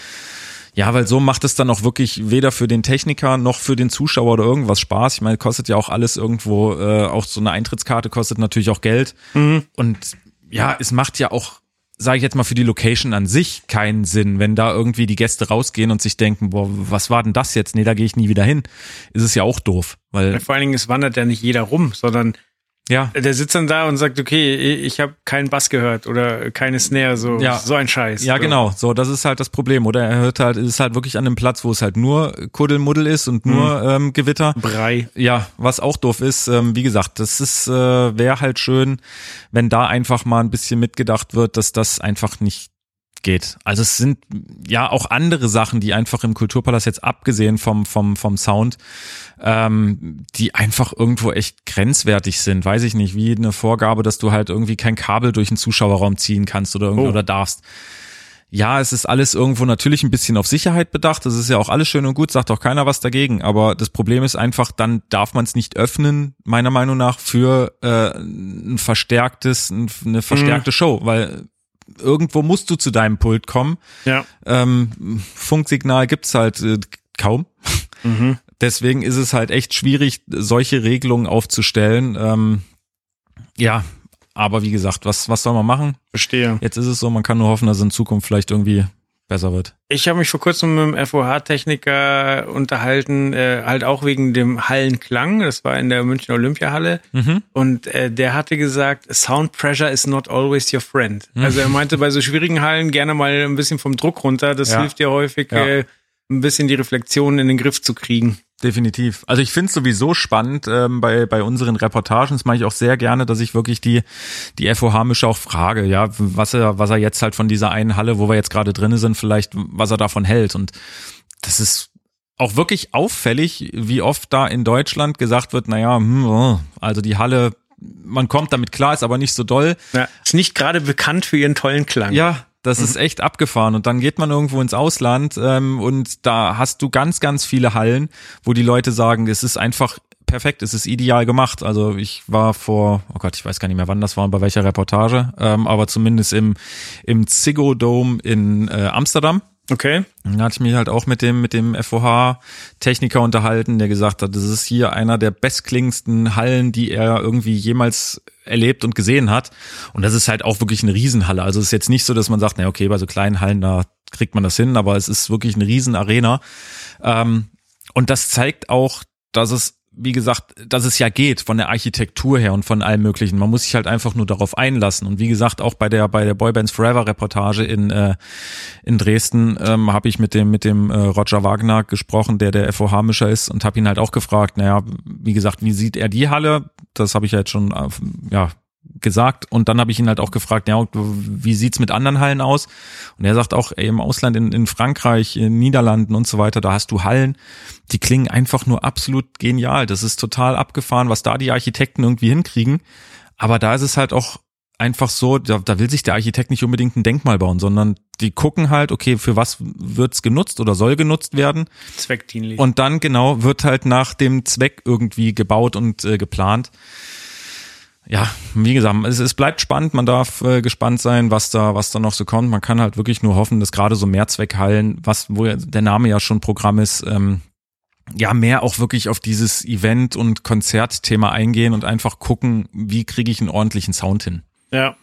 Ja, weil so macht es dann auch wirklich weder für den Techniker noch für den Zuschauer oder irgendwas Spaß. Ich meine, kostet ja auch alles irgendwo, äh, auch so eine Eintrittskarte kostet natürlich auch Geld. Mhm. Und ja, es macht ja auch sage ich jetzt mal, für die Location an sich keinen Sinn, wenn da irgendwie die Gäste rausgehen und sich denken, boah, was war denn das jetzt? Nee, da gehe ich nie wieder hin. Ist es ja auch doof. Weil Vor allen Dingen, es wandert ja nicht jeder rum, sondern ja. Der sitzt dann da und sagt, okay, ich habe keinen Bass gehört oder keine Snare, so, ja. so ein Scheiß. Ja, so. genau. So, das ist halt das Problem. Oder er hört halt, ist halt wirklich an einem Platz, wo es halt nur Kuddelmuddel ist und nur mhm. ähm, Gewitter. Brei. Ja, was auch doof ist, ähm, wie gesagt, das ist, äh, wäre halt schön, wenn da einfach mal ein bisschen mitgedacht wird, dass das einfach nicht geht. Also es sind ja auch andere Sachen, die einfach im Kulturpalast jetzt abgesehen vom vom vom Sound, ähm, die einfach irgendwo echt grenzwertig sind. Weiß ich nicht, wie eine Vorgabe, dass du halt irgendwie kein Kabel durch den Zuschauerraum ziehen kannst oder irgendwie oh. oder darfst. Ja, es ist alles irgendwo natürlich ein bisschen auf Sicherheit bedacht. Das ist ja auch alles schön und gut, sagt auch keiner was dagegen. Aber das Problem ist einfach, dann darf man es nicht öffnen, meiner Meinung nach, für äh, ein verstärktes, eine verstärkte mhm. Show, weil irgendwo musst du zu deinem Pult kommen. Ja. Ähm, Funksignal gibt's halt äh, kaum. Mhm. Deswegen ist es halt echt schwierig, solche Regelungen aufzustellen. Ähm, ja, aber wie gesagt, was, was soll man machen? Verstehe. Jetzt ist es so, man kann nur hoffen, dass in Zukunft vielleicht irgendwie besser wird. Ich habe mich vor kurzem mit einem FOH-Techniker unterhalten, äh, halt auch wegen dem Hallenklang. Das war in der München Olympiahalle. Mhm. Und äh, der hatte gesagt, Sound Pressure is not always your friend. Mhm. Also er meinte, bei so schwierigen Hallen gerne mal ein bisschen vom Druck runter. Das ja. hilft dir häufig, ja. äh, ein bisschen die Reflexion in den Griff zu kriegen. Definitiv. Also ich finde es sowieso spannend ähm, bei, bei unseren Reportagen. Das mache ich auch sehr gerne, dass ich wirklich die, die FOH-Mischer auch frage, ja, was er, was er jetzt halt von dieser einen Halle, wo wir jetzt gerade drin sind, vielleicht, was er davon hält. Und das ist auch wirklich auffällig, wie oft da in Deutschland gesagt wird, naja, hm, oh, also die Halle, man kommt damit klar, ist aber nicht so doll. Ja, ist nicht gerade bekannt für ihren tollen Klang. Ja, das mhm. ist echt abgefahren. Und dann geht man irgendwo ins Ausland ähm, und da hast du ganz, ganz viele Hallen, wo die Leute sagen, es ist einfach perfekt, es ist ideal gemacht. Also ich war vor, oh Gott, ich weiß gar nicht mehr, wann das war und bei welcher Reportage, ähm, aber zumindest im, im Ziggo Dome in äh, Amsterdam. Okay. Dann hatte ich mich halt auch mit dem, mit dem FOH-Techniker unterhalten, der gesagt hat, das ist hier einer der bestklingendsten Hallen, die er irgendwie jemals erlebt und gesehen hat. Und das ist halt auch wirklich eine Riesenhalle. Also es ist jetzt nicht so, dass man sagt, na okay, bei so kleinen Hallen, da kriegt man das hin, aber es ist wirklich eine Riesenarena. Ähm, und das zeigt auch, dass es wie gesagt, dass es ja geht von der Architektur her und von allem möglichen. Man muss sich halt einfach nur darauf einlassen. Und wie gesagt, auch bei der bei der Boybands Forever Reportage in äh, in Dresden ähm, habe ich mit dem mit dem äh, Roger Wagner gesprochen, der der FOH Mischer ist und habe ihn halt auch gefragt, naja, wie gesagt, wie sieht er die Halle? Das habe ich ja jetzt schon äh, ja gesagt und dann habe ich ihn halt auch gefragt, ja, wie sieht's mit anderen Hallen aus? Und er sagt auch, ey, im Ausland, in, in Frankreich, in Niederlanden und so weiter, da hast du Hallen, die klingen einfach nur absolut genial. Das ist total abgefahren, was da die Architekten irgendwie hinkriegen. Aber da ist es halt auch einfach so, da, da will sich der Architekt nicht unbedingt ein Denkmal bauen, sondern die gucken halt, okay, für was wird's genutzt oder soll genutzt werden. Zweckdienlich. Und dann genau wird halt nach dem Zweck irgendwie gebaut und äh, geplant ja, wie gesagt, es, es bleibt spannend. Man darf äh, gespannt sein, was da, was da noch so kommt. Man kann halt wirklich nur hoffen, dass gerade so Mehrzweckhallen, was, wo der Name ja schon Programm ist, ähm, ja, mehr auch wirklich auf dieses Event- und Konzertthema eingehen und einfach gucken, wie kriege ich einen ordentlichen Sound hin. Ja.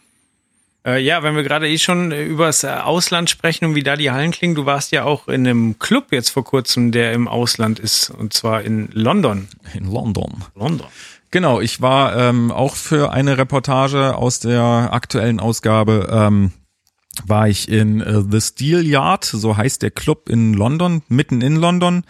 Äh, ja, wenn wir gerade eh schon äh, übers äh, Ausland sprechen und wie da die Hallen klingen, du warst ja auch in einem Club jetzt vor kurzem, der im Ausland ist, und zwar in London. In London. London. Genau, ich war ähm, auch für eine Reportage aus der aktuellen Ausgabe ähm, war ich in äh, The Steel Yard, so heißt der Club in London, mitten in London.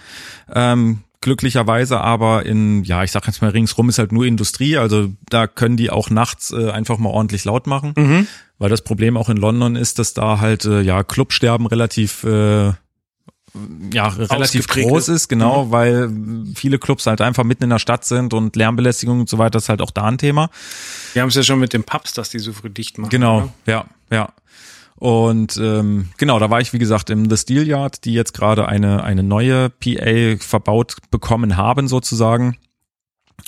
Ähm, glücklicherweise aber in, ja, ich sag jetzt mal ringsrum ist halt nur Industrie, also da können die auch nachts äh, einfach mal ordentlich laut machen, mhm. weil das Problem auch in London ist, dass da halt, äh, ja, Clubsterben relativ äh, ja relativ groß ist, genau, mhm. weil viele Clubs halt einfach mitten in der Stadt sind und Lärmbelästigung und so weiter ist halt auch da ein Thema. Wir haben es ja schon mit den Pubs, dass die so früh dicht machen. Genau, oder? ja, ja. Und ähm, genau, da war ich wie gesagt im The Steel Yard, die jetzt gerade eine eine neue PA verbaut bekommen haben sozusagen.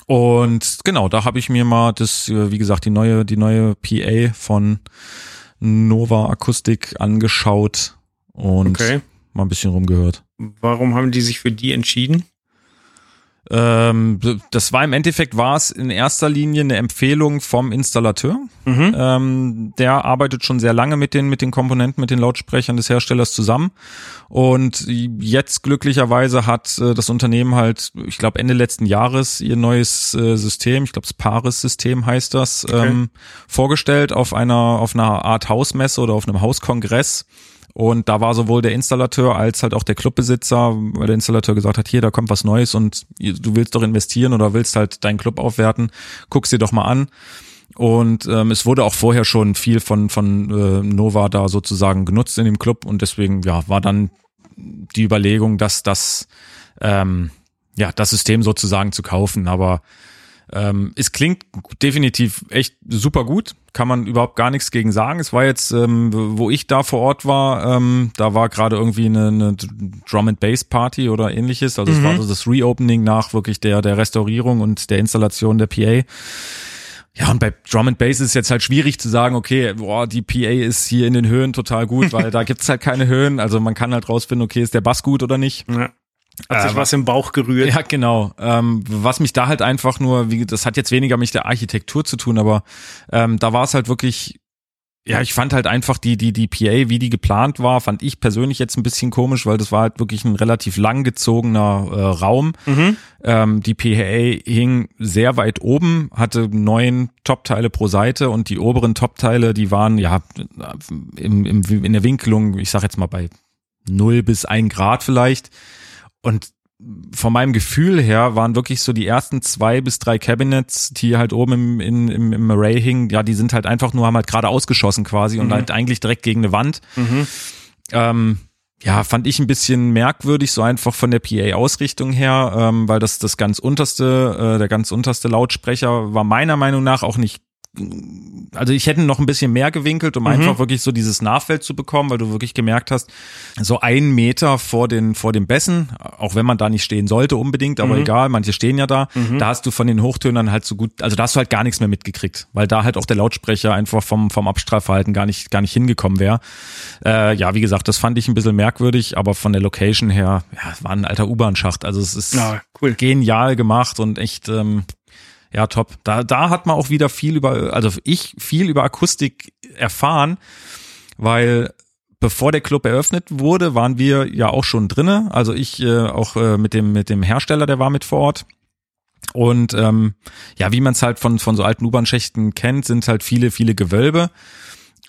Und genau, da habe ich mir mal das, äh, wie gesagt, die neue die neue PA von Nova Akustik angeschaut und okay mal ein bisschen rumgehört. Warum haben die sich für die entschieden? Ähm, das war im Endeffekt war es in erster Linie eine Empfehlung vom Installateur. Mhm. Ähm, der arbeitet schon sehr lange mit den mit den Komponenten, mit den Lautsprechern des Herstellers zusammen. Und jetzt glücklicherweise hat äh, das Unternehmen halt, ich glaube Ende letzten Jahres ihr neues äh, System, ich glaube das Paris-System heißt das, okay. ähm, vorgestellt auf einer auf einer Art Hausmesse oder auf einem Hauskongress. Und da war sowohl der Installateur als halt auch der Clubbesitzer, weil der Installateur gesagt hat, hier, da kommt was Neues und du willst doch investieren oder willst halt deinen Club aufwerten, guck's dir doch mal an. Und ähm, es wurde auch vorher schon viel von, von äh, Nova da sozusagen genutzt in dem Club und deswegen ja war dann die Überlegung, dass das ähm, ja das System sozusagen zu kaufen. Aber ähm, es klingt definitiv echt super gut, kann man überhaupt gar nichts gegen sagen. Es war jetzt, ähm, wo ich da vor Ort war, ähm, da war gerade irgendwie eine, eine Drum and Bass Party oder ähnliches. Also mhm. es war so das Reopening nach wirklich der der Restaurierung und der Installation der PA. Ja, und bei Drum and Bass ist es jetzt halt schwierig zu sagen, okay, boah, die PA ist hier in den Höhen total gut, weil da gibt's halt keine Höhen. Also man kann halt rausfinden, okay, ist der Bass gut oder nicht. Ja. Hat sich äh, was im Bauch gerührt. Ja, genau. Ähm, was mich da halt einfach nur, wie, das hat jetzt weniger mit der Architektur zu tun, aber ähm, da war es halt wirklich, ja, ich fand halt einfach die, die, die PA, wie die geplant war, fand ich persönlich jetzt ein bisschen komisch, weil das war halt wirklich ein relativ langgezogener äh, Raum. Mhm. Ähm, die PA hing sehr weit oben, hatte neun Top-Teile pro Seite und die oberen Top-Teile, die waren ja im, im, in der Winkelung, ich sag jetzt mal bei null bis ein Grad vielleicht und von meinem Gefühl her waren wirklich so die ersten zwei bis drei Cabinets, die halt oben im, im, im Array hingen, ja, die sind halt einfach nur, haben halt gerade ausgeschossen quasi mhm. und halt eigentlich direkt gegen eine Wand. Mhm. Ähm, ja, fand ich ein bisschen merkwürdig, so einfach von der PA-Ausrichtung her, ähm, weil das das ganz unterste, äh, der ganz unterste Lautsprecher war meiner Meinung nach auch nicht also ich hätte noch ein bisschen mehr gewinkelt, um mhm. einfach wirklich so dieses Nachfeld zu bekommen, weil du wirklich gemerkt hast, so einen Meter vor den, vor dem Bässen, auch wenn man da nicht stehen sollte unbedingt, aber mhm. egal, manche stehen ja da, mhm. da hast du von den Hochtönern halt so gut, also da hast du halt gar nichts mehr mitgekriegt, weil da halt auch der Lautsprecher einfach vom, vom Abstrahlverhalten gar nicht, gar nicht hingekommen wäre. Äh, ja, wie gesagt, das fand ich ein bisschen merkwürdig, aber von der Location her, ja, war ein alter U-Bahn-Schacht, also es ist ja, cool. genial gemacht und echt, ähm, ja, top. Da, da hat man auch wieder viel über, also ich viel über Akustik erfahren, weil bevor der Club eröffnet wurde, waren wir ja auch schon drinne. Also ich äh, auch äh, mit dem mit dem Hersteller, der war mit vor Ort. Und ähm, ja, wie man es halt von, von so alten U-Bahn-Schächten kennt, sind halt viele, viele Gewölbe.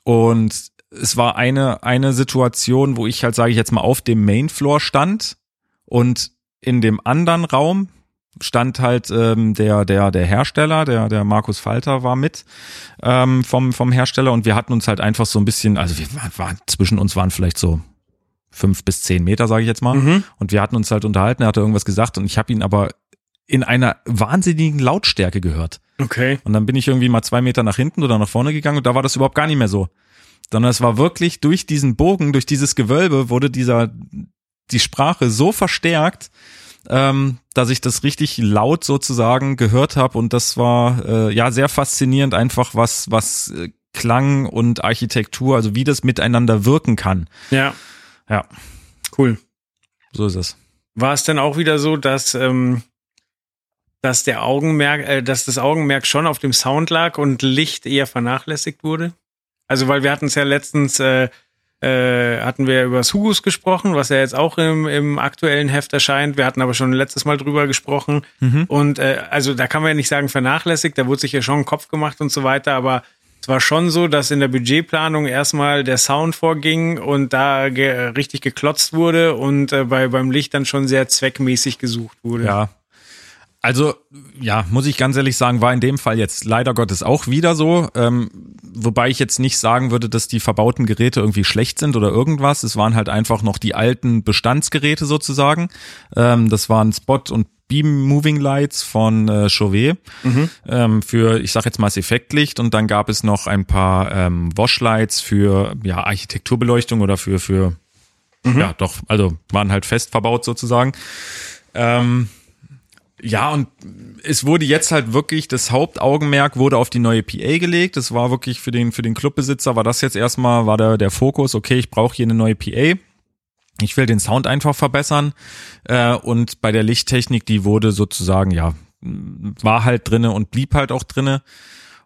Und es war eine, eine Situation, wo ich halt, sage ich jetzt mal, auf dem Mainfloor stand und in dem anderen Raum stand halt ähm, der der der Hersteller, der der Markus Falter war mit ähm, vom vom Hersteller und wir hatten uns halt einfach so ein bisschen, also wir waren zwischen uns waren vielleicht so fünf bis zehn Meter, sage ich jetzt mal, Mhm. und wir hatten uns halt unterhalten. Er hatte irgendwas gesagt und ich habe ihn aber in einer wahnsinnigen Lautstärke gehört. Okay. Und dann bin ich irgendwie mal zwei Meter nach hinten oder nach vorne gegangen und da war das überhaupt gar nicht mehr so. Sondern es war wirklich durch diesen Bogen, durch dieses Gewölbe wurde dieser, die Sprache so verstärkt, ähm, dass ich das richtig laut sozusagen gehört habe und das war äh, ja sehr faszinierend einfach was was äh, Klang und Architektur, also wie das miteinander wirken kann. Ja. Ja, Cool. so ist es. War es denn auch wieder so, dass, ähm, dass der Augenmerk, äh, dass das Augenmerk schon auf dem Sound lag und Licht eher vernachlässigt wurde? Also, weil wir hatten es ja letztens, äh, äh, hatten wir über das Hugus gesprochen, was ja jetzt auch im, im aktuellen Heft erscheint. Wir hatten aber schon letztes Mal drüber gesprochen. Mhm. Und äh, also da kann man ja nicht sagen vernachlässigt, da wurde sich ja schon ein Kopf gemacht und so weiter, aber es war schon so, dass in der Budgetplanung erstmal der Sound vorging und da ge richtig geklotzt wurde und äh, bei, beim Licht dann schon sehr zweckmäßig gesucht wurde. Ja. Also, ja, muss ich ganz ehrlich sagen, war in dem Fall jetzt leider Gottes auch wieder so. Ähm, wobei ich jetzt nicht sagen würde, dass die verbauten Geräte irgendwie schlecht sind oder irgendwas. Es waren halt einfach noch die alten Bestandsgeräte sozusagen. Ähm, das waren Spot und Beam Moving Lights von äh, Chauvet ähm, für, ich sag jetzt mal das Effektlicht und dann gab es noch ein paar ähm, Washlights für ja Architekturbeleuchtung oder für für ja doch, also waren halt fest verbaut sozusagen. Ähm, ja, und es wurde jetzt halt wirklich, das Hauptaugenmerk wurde auf die neue PA gelegt. Das war wirklich für den, für den Clubbesitzer, war das jetzt erstmal, war der, der Fokus, okay, ich brauche hier eine neue PA. Ich will den Sound einfach verbessern. Äh, und bei der Lichttechnik, die wurde sozusagen, ja, war halt drinne und blieb halt auch drinne.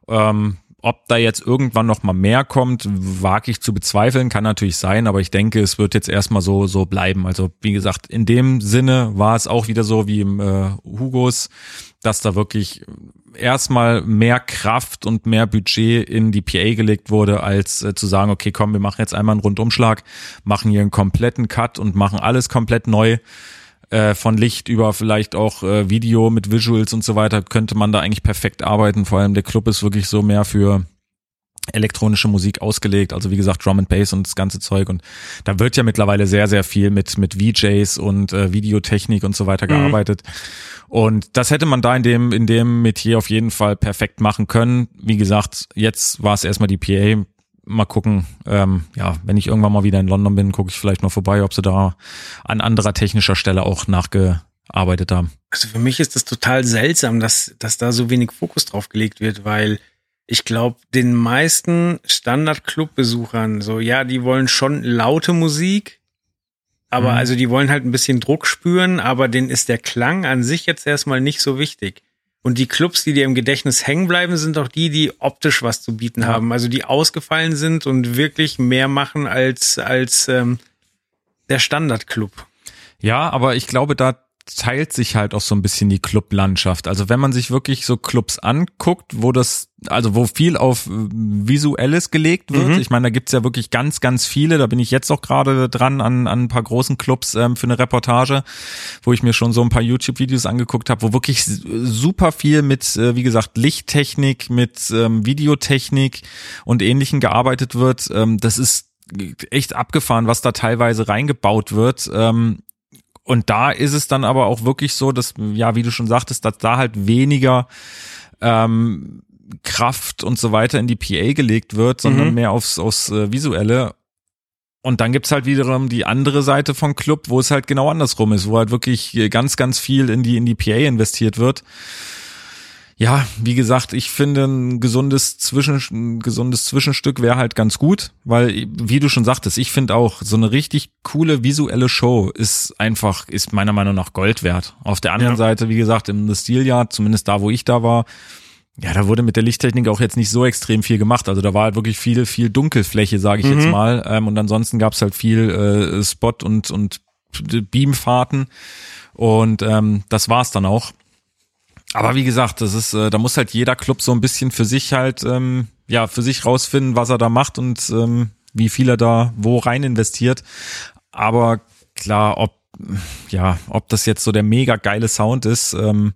Ähm, ob da jetzt irgendwann noch mal mehr kommt, wage ich zu bezweifeln, kann natürlich sein, aber ich denke, es wird jetzt erstmal so so bleiben. Also wie gesagt, in dem Sinne war es auch wieder so wie im äh, Hugos, dass da wirklich erstmal mehr Kraft und mehr Budget in die PA gelegt wurde, als äh, zu sagen, okay, komm, wir machen jetzt einmal einen Rundumschlag, machen hier einen kompletten Cut und machen alles komplett neu äh, von Licht über vielleicht auch äh, Video mit Visuals und so weiter, könnte man da eigentlich perfekt arbeiten. Vor allem der Club ist wirklich so mehr für elektronische Musik ausgelegt, also wie gesagt Drum and Bass und das ganze Zeug und da wird ja mittlerweile sehr sehr viel mit mit VJs und äh, Videotechnik und so weiter gearbeitet und das hätte man da in dem in dem Metier auf jeden Fall perfekt machen können. Wie gesagt, jetzt war es erstmal die PA. Mal gucken, ähm, ja, wenn ich irgendwann mal wieder in London bin, gucke ich vielleicht noch vorbei, ob sie da an anderer technischer Stelle auch nachgearbeitet haben. Also für mich ist das total seltsam, dass, dass da so wenig Fokus drauf gelegt wird, weil ich glaube, den meisten Standard-Club-Besuchern, so, ja, die wollen schon laute Musik, aber Mhm. also die wollen halt ein bisschen Druck spüren, aber denen ist der Klang an sich jetzt erstmal nicht so wichtig. Und die Clubs, die dir im Gedächtnis hängen bleiben, sind auch die, die optisch was zu bieten Ja. haben. Also die ausgefallen sind und wirklich mehr machen als, als ähm, der Standard-Club. Ja, aber ich glaube, da teilt sich halt auch so ein bisschen die Clublandschaft. Also wenn man sich wirklich so Clubs anguckt, wo das, also wo viel auf äh, Visuelles gelegt wird. Mhm. Ich meine, da gibt's ja wirklich ganz, ganz viele. Da bin ich jetzt auch gerade dran an, an ein paar großen Clubs ähm, für eine Reportage, wo ich mir schon so ein paar YouTube-Videos angeguckt habe, wo wirklich super viel mit, äh, wie gesagt, Lichttechnik, mit ähm, Videotechnik und Ähnlichem gearbeitet wird. Ähm, das ist echt abgefahren, was da teilweise reingebaut wird. Ähm, und da ist es dann aber auch wirklich so, dass, ja, wie du schon sagtest, dass da halt weniger ähm, Kraft und so weiter in die PA gelegt wird, sondern Mhm. mehr aufs, aufs äh, Visuelle. Und dann gibt's halt wiederum die andere Seite vom Club, wo es halt genau andersrum ist, wo halt wirklich ganz, ganz viel in die, in die PA investiert wird. Ja, wie gesagt, ich finde ein gesundes Zwischen, ein gesundes Zwischenstück wäre halt ganz gut, weil, wie du schon sagtest, ich finde auch, so eine richtig coole visuelle Show ist einfach, ist meiner Meinung nach Gold wert. Auf der anderen Ja. Seite, wie gesagt, im Yard, zumindest da, wo ich da war, ja, da wurde mit der Lichttechnik auch jetzt nicht so extrem viel gemacht. Also da war halt wirklich viel, viel Dunkelfläche, sage ich jetzt Mhm. mal. Ähm, und ansonsten gab's halt viel äh, Spot und, und Beamfahrten. Und ähm, das war's dann auch. Aber wie gesagt, das ist, äh, da muss halt jeder Club so ein bisschen für sich halt, ähm, ja, für sich rausfinden, was er da macht und ähm, wie viel er da wo rein investiert. Aber klar, ob ja, ob das jetzt so der mega geile Sound ist, ähm,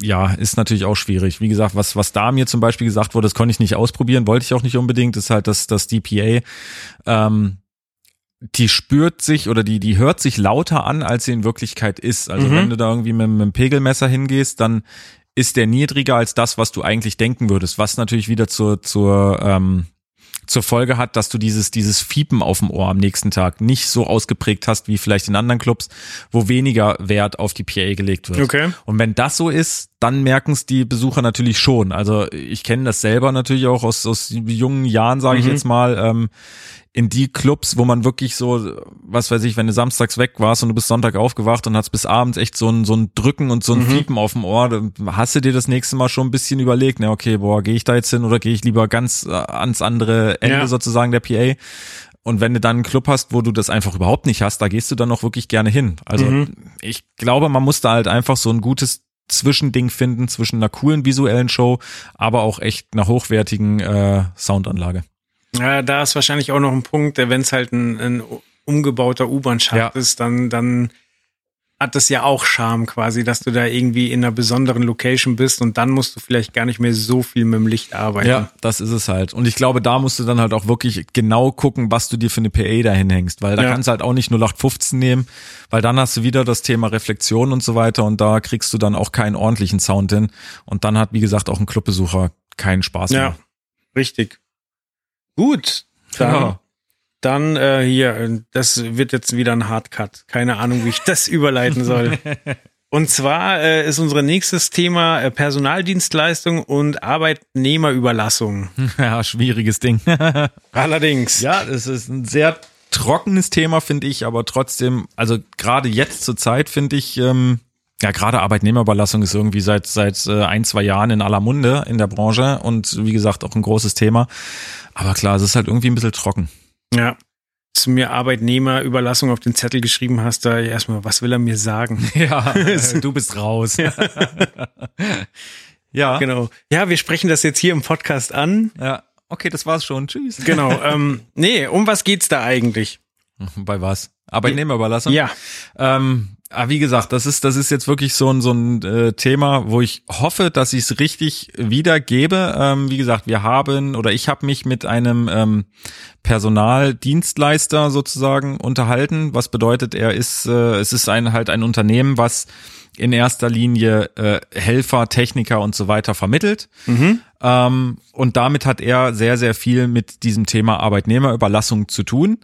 ja, ist natürlich auch schwierig. Wie gesagt, was, was da mir zum Beispiel gesagt wurde, das konnte ich nicht ausprobieren, wollte ich auch nicht unbedingt, ist halt das, das DPA, ähm, die spürt sich oder die, die hört sich lauter an, als sie in Wirklichkeit ist. Also Mhm. wenn du da irgendwie mit, mit einem Pegelmesser hingehst, dann ist der niedriger als das, was du eigentlich denken würdest, was natürlich wieder zur, zur, ähm, zur Folge hat, dass du dieses, dieses Fiepen auf dem Ohr am nächsten Tag nicht so ausgeprägt hast wie vielleicht in anderen Clubs, wo weniger Wert auf die PA gelegt wird. Okay. Und wenn das so ist, dann merken es die Besucher natürlich schon. Also ich kenne das selber natürlich auch aus, aus jungen Jahren, sage ich Mhm. jetzt mal, ähm, in die Clubs, wo man wirklich so, was weiß ich, wenn du samstags weg warst und du bist Sonntag aufgewacht und hast bis abends echt so ein, so ein Drücken und so ein Mhm. Fiepen auf dem Ohr, dann hast du dir das nächste Mal schon ein bisschen überlegt, ne, okay, boah, gehe ich da jetzt hin oder gehe ich lieber ganz äh, ans andere Ende Ja. sozusagen der PA? Und wenn du dann einen Club hast, wo du das einfach überhaupt nicht hast, da gehst du dann auch wirklich gerne hin. Also Mhm. ich glaube, man muss da halt einfach so ein gutes Zwischending finden zwischen einer coolen visuellen Show, aber auch echt einer hochwertigen äh, Soundanlage. Ja, da ist wahrscheinlich auch noch ein Punkt, wenn es halt ein, ein umgebauter U-Bahn-Schacht Ja. ist, dann, dann hat das ja auch Charme quasi, dass du da irgendwie in einer besonderen Location bist und dann musst du vielleicht gar nicht mehr so viel mit dem Licht arbeiten. Ja, das ist es halt. Und ich glaube, da musst du dann halt auch wirklich genau gucken, was du dir für eine PA dahin hängst, weil da Ja. kannst du halt auch nicht 0815 nehmen, weil dann hast du wieder das Thema Reflexion und so weiter und da kriegst du dann auch keinen ordentlichen Sound hin und dann hat, wie gesagt, auch ein Clubbesucher keinen Spaß Ja, mehr. richtig. Gut, dann, Ja. Dann äh, hier, äh, das wird jetzt wieder ein Hardcut. Keine Ahnung, wie ich das überleiten soll. Und zwar äh, ist unser nächstes Thema äh, Personaldienstleistung und Arbeitnehmerüberlassung. ja, schwieriges Ding. Allerdings. Ja, es ist ein sehr trockenes Thema, finde ich, aber trotzdem, also gerade jetzt zur Zeit finde ich, ähm, ja, gerade Arbeitnehmerüberlassung ist irgendwie seit seit äh, ein, zwei Jahren in aller Munde in der Branche und wie gesagt auch ein großes Thema. Aber klar, es ist halt irgendwie ein bisschen trocken. Ja. Du mir Arbeitnehmerüberlassung auf den Zettel geschrieben hast, da erstmal, was will er mir sagen? Ja, du bist raus. ja, Genau. Ja, wir sprechen das jetzt hier im Podcast an. ja. Okay, das war's schon. Tschüss. Genau. ähm, nee, um was geht's da eigentlich? Bei was? Arbeitnehmerüberlassung? Ja. Ähm, aber wie gesagt, das ist, das ist jetzt wirklich so ein, so ein äh, Thema, wo ich hoffe, dass ich es richtig wiedergebe. Ähm, wie gesagt, wir haben oder ich habe mich mit einem ähm, Personaldienstleister sozusagen unterhalten. Was bedeutet, er ist, äh, es ist ein halt ein Unternehmen, was in erster Linie äh, Helfer, Techniker und so weiter vermittelt. Ähm, und damit hat er sehr, sehr viel mit diesem Thema Arbeitnehmerüberlassung zu tun.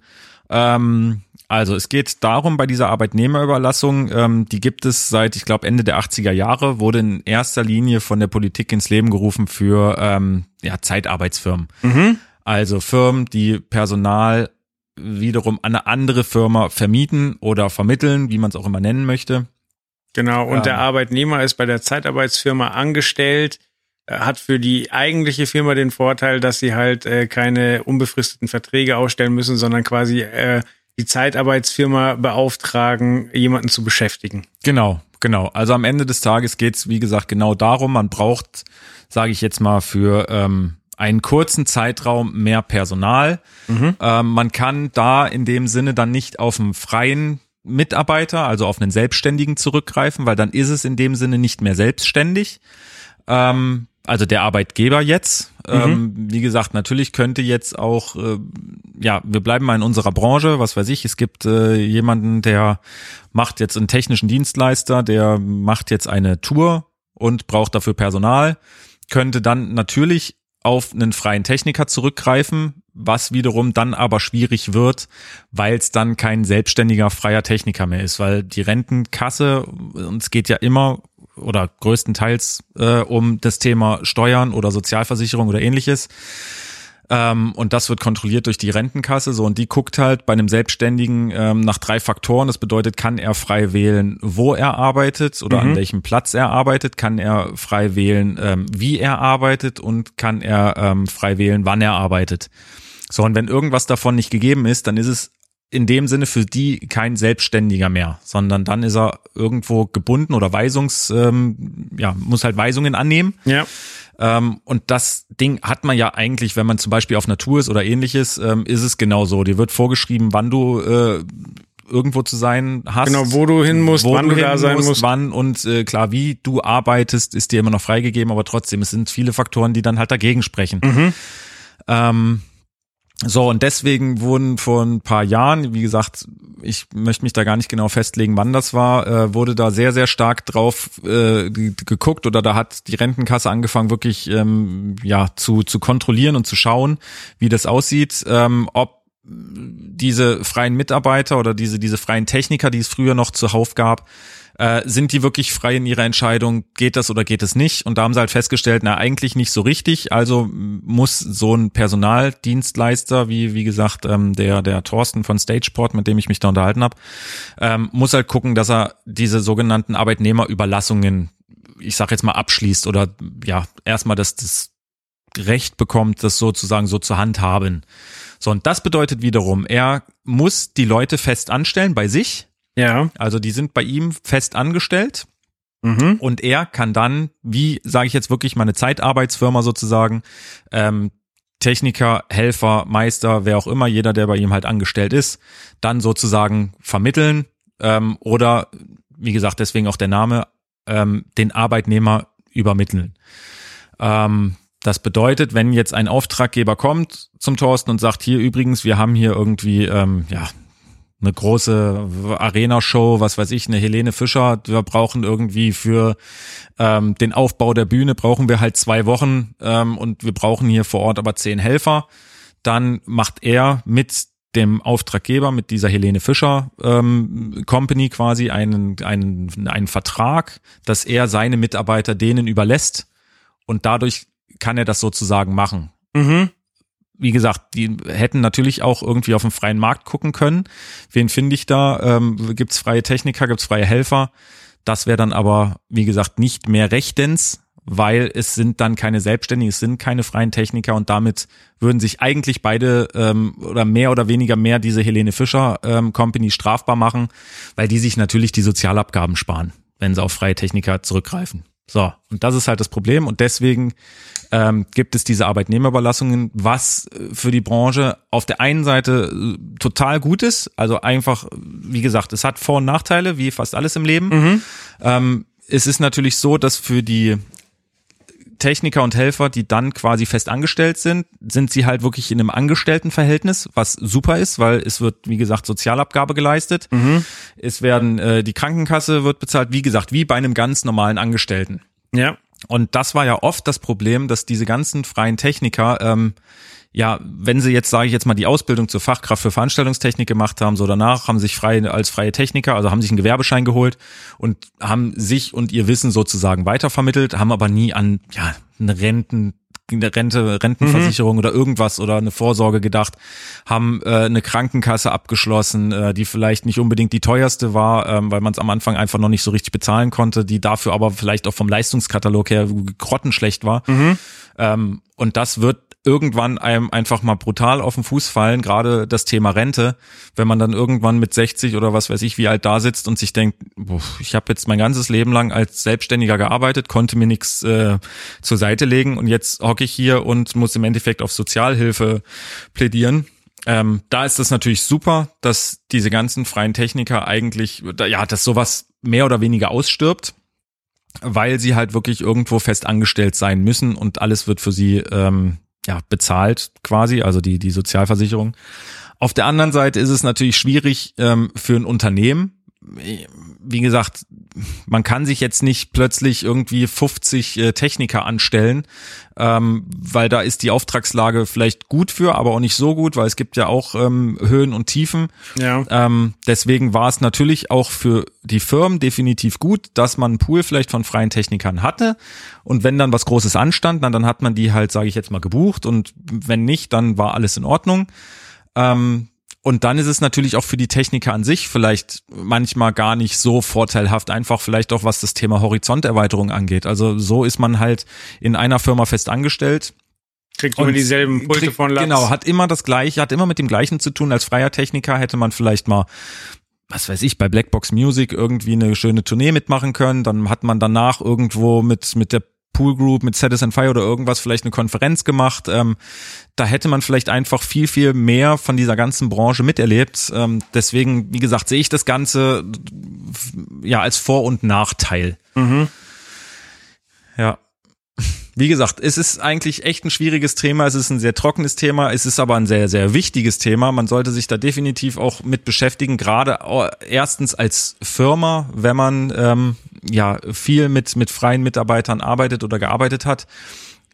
Ähm, also es geht darum, bei dieser Arbeitnehmerüberlassung, ähm, die gibt es seit, ich glaube, Ende der 80er Jahre, wurde in erster Linie von der Politik ins Leben gerufen für ähm, ja, Zeitarbeitsfirmen. Also Firmen, die Personal wiederum an eine andere Firma vermieten oder vermitteln, wie man es auch immer nennen möchte. Genau. Und Ähm. der Arbeitnehmer ist bei der Zeitarbeitsfirma angestellt, äh, hat für die eigentliche Firma den Vorteil, dass sie halt äh, keine unbefristeten Verträge ausstellen müssen, sondern quasi äh, die Zeitarbeitsfirma beauftragen, jemanden zu beschäftigen. Genau, genau. Also am Ende des Tages geht's wie gesagt, genau darum, man braucht, sage ich jetzt mal, für ähm, einen kurzen Zeitraum mehr Personal. Ähm, man kann da in dem Sinne dann nicht auf einen freien Mitarbeiter, also auf einen Selbstständigen zurückgreifen, weil dann ist es in dem Sinne nicht mehr selbstständig. Ähm, also der Arbeitgeber jetzt. Ähm, wie gesagt, natürlich könnte jetzt auch, äh, ja, wir bleiben mal in unserer Branche, was weiß ich, es gibt äh, jemanden, der macht jetzt einen technischen Dienstleister, der macht jetzt eine Tour und braucht dafür Personal, könnte dann natürlich auf einen freien Techniker zurückgreifen, was wiederum dann aber schwierig wird, weil es dann kein selbstständiger freier Techniker mehr ist, weil die Rentenkasse, und es geht ja immer oder größtenteils äh, um das Thema Steuern oder Sozialversicherung oder ähnliches. Ähm, und das wird kontrolliert durch die Rentenkasse. So, und die guckt halt bei einem Selbstständigen ähm, nach drei Faktoren. Das bedeutet, kann er frei wählen, wo er arbeitet oder an welchem Platz er arbeitet, kann er frei wählen, ähm, wie er arbeitet und kann er ähm, frei wählen, wann er arbeitet. So, und wenn irgendwas davon nicht gegeben ist, dann ist es in dem Sinne für die kein Selbstständiger mehr, sondern dann ist er irgendwo gebunden oder Weisungs, ähm, ja, muss halt Weisungen annehmen. Ja. Ähm, und das Ding hat man ja eigentlich, wenn man zum Beispiel auf Natur ist oder ähnliches, ähm, ist es genauso. Dir wird vorgeschrieben, wann du äh, irgendwo zu sein hast. Genau, wo du hin musst, wo wann du, hin da sein musst. Wann und äh, klar, wie du arbeitest, ist dir immer noch freigegeben, aber trotzdem, es sind viele Faktoren, die dann halt dagegen sprechen. Mhm. Ähm, so, und deswegen wurden vor ein paar Jahren, wie gesagt, ich möchte mich da gar nicht genau festlegen, wann das war, äh, wurde da sehr, sehr stark drauf äh, geguckt oder da hat die Rentenkasse angefangen, wirklich ähm, ja zu, zu kontrollieren und zu schauen, wie das aussieht, ähm, ob diese freien Mitarbeiter oder diese, diese freien Techniker, die es früher noch zuhauf gab, äh, sind die wirklich frei in ihrer Entscheidung, geht das oder geht es nicht? Und da haben sie halt festgestellt, na eigentlich nicht so richtig. Also muss so ein Personaldienstleister, wie wie gesagt ähm, der der Thorsten von Stageport, mit dem ich mich da unterhalten habe, ähm, muss halt gucken, dass er diese sogenannten Arbeitnehmerüberlassungen, ich sag jetzt mal abschließt oder ja erstmal das das Recht bekommt, das sozusagen so zu handhaben. So, und das bedeutet wiederum, er muss die Leute fest anstellen bei sich, Ja. also die sind bei ihm fest angestellt Mhm. und er kann dann, wie sage ich jetzt wirklich meine Zeitarbeitsfirma sozusagen, ähm, Techniker, Helfer, Meister, wer auch immer, jeder, der bei ihm halt angestellt ist, dann sozusagen vermitteln ähm, oder wie gesagt, deswegen auch der Name, ähm, den Arbeitnehmer übermitteln. Ähm, das bedeutet, wenn jetzt ein Auftraggeber kommt zum Thorsten und sagt, hier übrigens, wir haben hier irgendwie, ähm, ja, eine große Arena-Show, was weiß ich, eine Helene Fischer, wir brauchen irgendwie für ähm, den Aufbau der Bühne, brauchen wir halt zwei Wochen ähm, und wir brauchen hier vor Ort aber zehn Helfer. Dann macht er mit dem Auftraggeber, mit dieser Helene Fischer ähm, Company quasi einen, einen, einen Vertrag, dass er seine Mitarbeiter denen überlässt und dadurch kann er das sozusagen machen Mhm. Wie gesagt, die hätten natürlich auch irgendwie auf dem freien Markt gucken können. Wen finde ich da? Ähm, gibt's freie Techniker, gibt's freie Helfer? Das wäre dann aber, wie gesagt, nicht mehr rechtens, weil es sind dann keine Selbstständigen, es sind keine freien Techniker und damit würden sich eigentlich beide ähm, oder mehr oder weniger mehr diese Helene Fischer ähm, Company strafbar machen, weil die sich natürlich die Sozialabgaben sparen, wenn sie auf freie Techniker zurückgreifen. So, und das ist halt das Problem. Und deswegen ähm, gibt es diese Arbeitnehmerüberlassungen, was äh, für die Branche auf der einen Seite äh, total gut ist, also einfach, wie gesagt, es hat Vor- und Nachteile, wie fast alles im Leben. Ähm, es ist natürlich so, dass für die Techniker und Helfer, die dann quasi fest angestellt sind, sind sie halt wirklich in einem Angestelltenverhältnis, was super ist, weil es wird, wie gesagt, Sozialabgabe geleistet. Es werden, äh, die Krankenkasse wird bezahlt, wie gesagt, wie bei einem ganz normalen Angestellten. Ja. Und das war ja oft das Problem, dass diese ganzen freien Techniker, ähm, ja, wenn sie jetzt, sage ich jetzt mal, die Ausbildung zur Fachkraft für Veranstaltungstechnik gemacht haben, so danach haben sich frei als freie Techniker, also haben sich einen Gewerbeschein geholt und haben sich und ihr Wissen sozusagen weitervermittelt, haben aber nie an ja eine Renten eine Rente, Rentenversicherung oder irgendwas oder eine Vorsorge gedacht, haben äh, eine Krankenkasse abgeschlossen, äh, die vielleicht nicht unbedingt die teuerste war, ähm, weil man es am Anfang einfach noch nicht so richtig bezahlen konnte, die dafür aber vielleicht auch vom Leistungskatalog her grottenschlecht war. Ähm, und das wird irgendwann einem einfach mal brutal auf den Fuß fallen, gerade das Thema Rente, wenn man dann irgendwann mit 60 oder was weiß ich wie alt da sitzt und sich denkt, ich habe jetzt mein ganzes Leben lang als Selbstständiger gearbeitet, konnte mir nichts äh, zur Seite legen und jetzt hocke ich hier und muss im Endeffekt auf Sozialhilfe plädieren. Ähm, da ist es natürlich super, dass diese ganzen freien Techniker eigentlich, ja, dass sowas mehr oder weniger ausstirbt weil sie halt wirklich irgendwo fest angestellt sein müssen und alles wird für sie ähm, ja bezahlt quasi, also die die Sozialversicherung. Auf der anderen Seite ist es natürlich schwierig ähm, für ein Unternehmen. Wie gesagt, man kann sich jetzt nicht plötzlich irgendwie 50 äh, Techniker anstellen, ähm, weil da ist die Auftragslage vielleicht gut für, aber auch nicht so gut, weil es gibt ja auch ähm, Höhen und Tiefen. Ja. Ähm, deswegen war es natürlich auch für die Firmen definitiv gut, dass man einen Pool vielleicht von freien Technikern hatte. Und wenn dann was Großes anstand, dann, dann hat man die halt, sage ich jetzt mal, gebucht. Und wenn nicht, dann war alles in Ordnung. Ähm, und dann ist es natürlich auch für die Techniker an sich vielleicht manchmal gar nicht so vorteilhaft, einfach vielleicht auch was das Thema Horizonterweiterung angeht. Also so ist man halt in einer Firma fest angestellt kriegt immer dieselben Pulte kriegt, von Latz. Genau, hat immer das gleiche, hat immer mit dem gleichen zu tun. Als freier Techniker hätte man vielleicht mal was weiß ich, bei Blackbox Music irgendwie eine schöne Tournee mitmachen können. Dann hat man danach irgendwo mit, mit der Pool Group, mit Set and Fire oder irgendwas vielleicht eine Konferenz gemacht. Ähm, da hätte man vielleicht einfach viel, viel mehr von dieser ganzen Branche miterlebt. Ähm, deswegen, wie gesagt, sehe ich das Ganze ja als Vor- und Nachteil. Mhm. Ja. Wie gesagt, es ist eigentlich echt ein schwieriges Thema. Es ist ein sehr trockenes Thema. Es ist aber ein sehr, sehr wichtiges Thema. Man sollte sich da definitiv auch mit beschäftigen. Gerade erstens als Firma, wenn man ähm, ja viel mit mit freien Mitarbeitern arbeitet oder gearbeitet hat.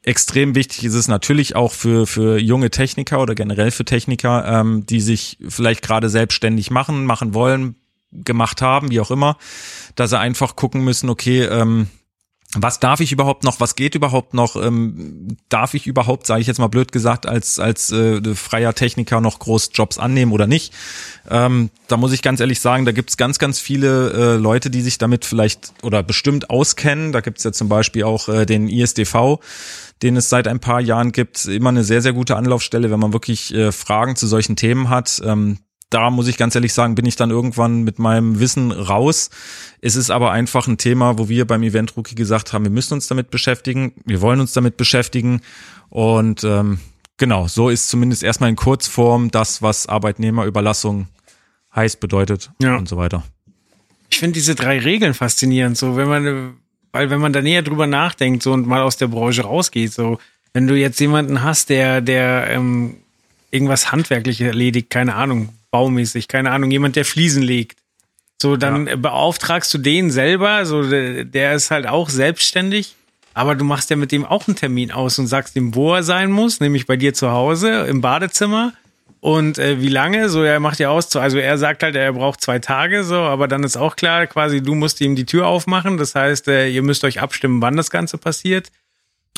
Extrem wichtig ist es natürlich auch für für junge Techniker oder generell für Techniker, ähm, die sich vielleicht gerade selbstständig machen, machen wollen, gemacht haben, wie auch immer, dass sie einfach gucken müssen, okay. Ähm, was darf ich überhaupt noch, was geht überhaupt noch, ähm, darf ich überhaupt, sage ich jetzt mal blöd gesagt, als, als äh, freier Techniker noch groß Jobs annehmen oder nicht. Ähm, da muss ich ganz ehrlich sagen, da gibt's ganz, ganz viele äh, Leute, die sich damit vielleicht oder bestimmt auskennen. Da gibt's ja zum Beispiel auch äh, den ISDV, den es seit ein paar Jahren gibt. Immer eine sehr, sehr gute Anlaufstelle, wenn man wirklich äh, Fragen zu solchen Themen hat. Ähm, da muss ich ganz ehrlich sagen, bin ich dann irgendwann mit meinem Wissen raus. Es ist aber einfach ein Thema, wo wir beim Event Rookie gesagt haben, wir müssen uns damit beschäftigen, wir wollen uns damit beschäftigen und ähm, genau, so ist zumindest erstmal in Kurzform das, was Arbeitnehmerüberlassung heißt, bedeutet Ja. und so weiter. Ich finde diese drei Regeln faszinierend, so wenn man, weil wenn man da näher drüber nachdenkt so und mal aus der Branche rausgeht, so wenn du jetzt jemanden hast, der, der ähm, irgendwas handwerklich erledigt, keine Ahnung, baumäßig, keine Ahnung, jemand, der Fliesen legt, so dann beauftragst du den selber, so der, der ist halt auch selbstständig, aber du machst ja mit dem auch einen Termin aus und sagst ihm, wo er sein muss, nämlich bei dir zu Hause im Badezimmer. Und äh, wie lange? So, er macht ja aus, also er sagt halt, er braucht zwei Tage, so, aber dann ist auch klar, quasi, du musst ihm die Tür aufmachen. Das heißt, äh, ihr müsst euch abstimmen, wann das Ganze passiert.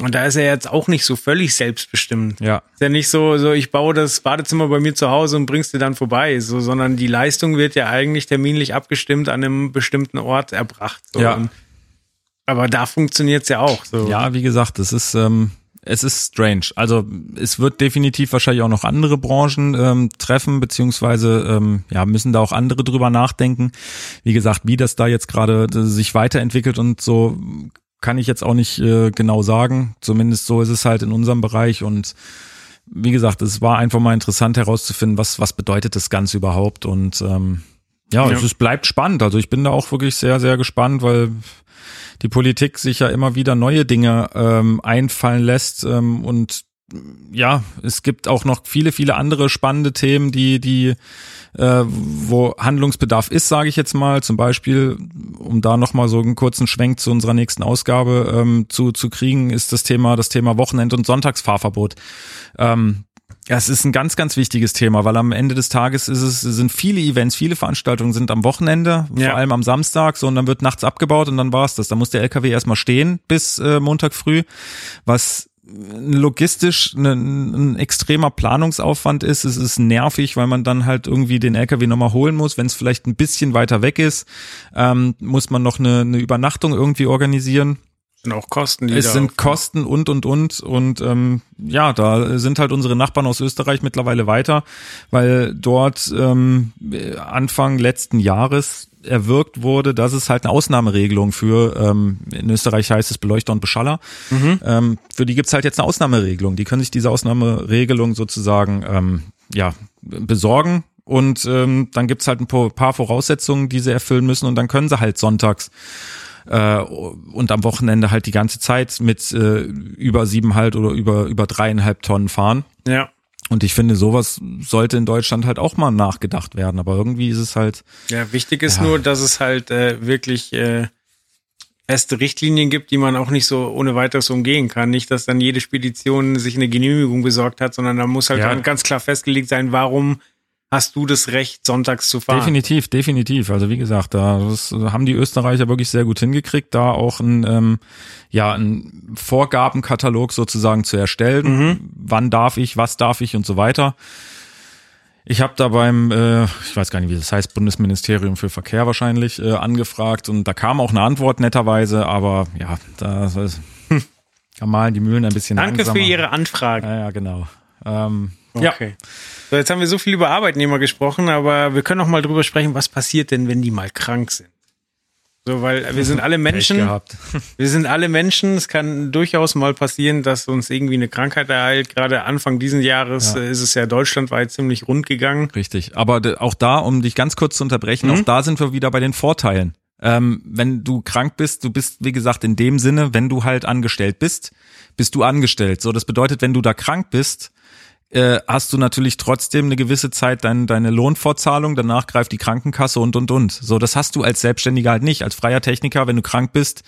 Und da ist er jetzt auch nicht so völlig selbstbestimmt. Ja. Ist ja nicht so, so ich baue das Badezimmer bei mir zu Hause und bringst dir dann vorbei, so, sondern die Leistung wird ja eigentlich terminlich abgestimmt an einem bestimmten Ort erbracht. So. Ja. Und, aber da funktioniert's ja auch. So. Ja, wie gesagt, es ist ähm, es ist strange. Also es wird definitiv wahrscheinlich auch noch andere Branchen ähm, treffen, beziehungsweise ähm, ja müssen da auch andere drüber nachdenken. Wie gesagt, wie das da jetzt gerade sich weiterentwickelt und so kann ich jetzt auch nicht äh, genau sagen. Zumindest so ist es halt in unserem Bereich und wie gesagt, es war einfach mal interessant herauszufinden, was was bedeutet das Ganze überhaupt und ähm, ja, Ja. Es, es bleibt spannend. Also ich bin da auch wirklich sehr sehr gespannt, weil die Politik sich ja immer wieder neue Dinge ähm, einfallen lässt ähm, und ja, es gibt auch noch viele, viele andere spannende Themen, die, die, äh, wo Handlungsbedarf ist, sage ich jetzt mal. Zum Beispiel, um da nochmal so einen kurzen Schwenk zu unserer nächsten Ausgabe ähm, zu, zu kriegen, ist das Thema, das Thema Wochenend- und Sonntagsfahrverbot. Ähm, ja, es ist ein ganz, ganz wichtiges Thema, weil am Ende des Tages ist es, sind viele Events, viele Veranstaltungen sind am Wochenende, Ja. vor allem am Samstag, so und dann wird nachts abgebaut und dann war's das. Da muss der LKW erstmal stehen bis äh, Montag früh, was logistisch ein, ein extremer Planungsaufwand ist. Es ist nervig, weil man dann halt irgendwie den LKW nochmal holen muss. Wenn es vielleicht ein bisschen weiter weg ist, ähm, muss man noch eine, eine Übernachtung irgendwie organisieren. sind auch Kosten, die Es sind auf- Kosten und und und und ähm, ja, da sind halt unsere Nachbarn aus Österreich mittlerweile weiter, weil dort ähm, Anfang letzten Jahres erwirkt wurde, dass es halt eine Ausnahmeregelung für, ähm, in Österreich heißt es Beleuchter und Beschaller, ähm, für die gibt's halt jetzt eine Ausnahmeregelung. Die können sich diese Ausnahmeregelung sozusagen ähm, ja besorgen und ähm, dann gibt's halt ein paar Voraussetzungen, die sie erfüllen müssen und dann können sie halt sonntags äh, und am Wochenende halt die ganze Zeit mit äh, über sieben halt oder über über dreieinhalb Tonnen fahren. Ja. Und ich finde, sowas sollte in Deutschland halt auch mal nachgedacht werden. Aber irgendwie ist es halt, Ja, wichtig ist Ja. nur, dass es halt äh, wirklich äh, feste Richtlinien gibt, die man auch nicht so ohne weiteres umgehen kann. Nicht, dass dann jede Spedition sich eine Genehmigung besorgt hat, sondern da muss halt Ja. ganz klar festgelegt sein, warum hast du das Recht, sonntags zu fahren. definitiv, definitiv. Also wie gesagt, da das haben die Österreicher wirklich sehr gut hingekriegt, da auch ein, ähm, ja, ein Vorgabenkatalog sozusagen zu erstellen. Wann darf ich, was darf ich und so weiter. Ich habe da beim, äh, ich weiß gar nicht, wie das heißt, Bundesministerium für Verkehr wahrscheinlich, äh, angefragt und da kam auch eine Antwort netterweise, aber ja, da Da malen die Mühlen ein bisschen Danke langsamer. für Ihre Anfrage. Ja, ja, genau. Ähm, Ja, Okay. So, jetzt haben wir so viel über Arbeitnehmer gesprochen, aber wir können auch mal drüber sprechen, was passiert denn, wenn die mal krank sind? So, weil wir sind alle Menschen. Wir sind alle Menschen. Es kann durchaus mal passieren, dass uns irgendwie eine Krankheit ereilt. Gerade Anfang diesen Jahres Ja. äh, ist es ja deutschlandweit ziemlich rund gegangen. Richtig. Aber auch da, um dich ganz kurz zu unterbrechen, Mhm. auch da sind wir wieder bei den Vorteilen. Ähm, wenn du krank bist, du bist, wie gesagt, in dem Sinne, wenn du halt angestellt bist, bist du angestellt. So, das bedeutet, wenn du da krank bist, äh, hast du natürlich trotzdem eine gewisse Zeit dein, deine Lohnfortzahlung, danach greift die Krankenkasse und und und. So, das hast du als Selbstständiger halt nicht. Als freier Techniker, wenn du krank bist,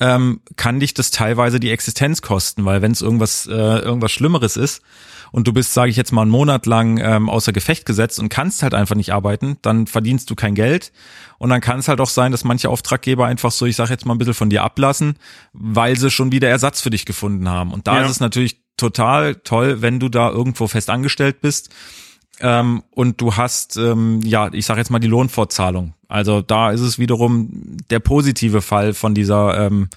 ähm, kann dich das teilweise die Existenz kosten, weil wenn es irgendwas, äh, irgendwas Schlimmeres ist und du bist, sage ich jetzt mal, einen Monat lang ähm, außer Gefecht gesetzt und kannst halt einfach nicht arbeiten, dann verdienst du kein Geld und dann kann es halt auch sein, dass manche Auftraggeber einfach so, ich sage jetzt mal ein bisschen von dir ablassen, weil sie schon wieder Ersatz für dich gefunden haben. Und da Ja. ist es natürlich total toll, wenn du da irgendwo fest angestellt bist ähm, und du hast, ähm, ja, ich sage jetzt mal die Lohnfortzahlung. Also da ist es wiederum der positive Fall von dieser, ähm,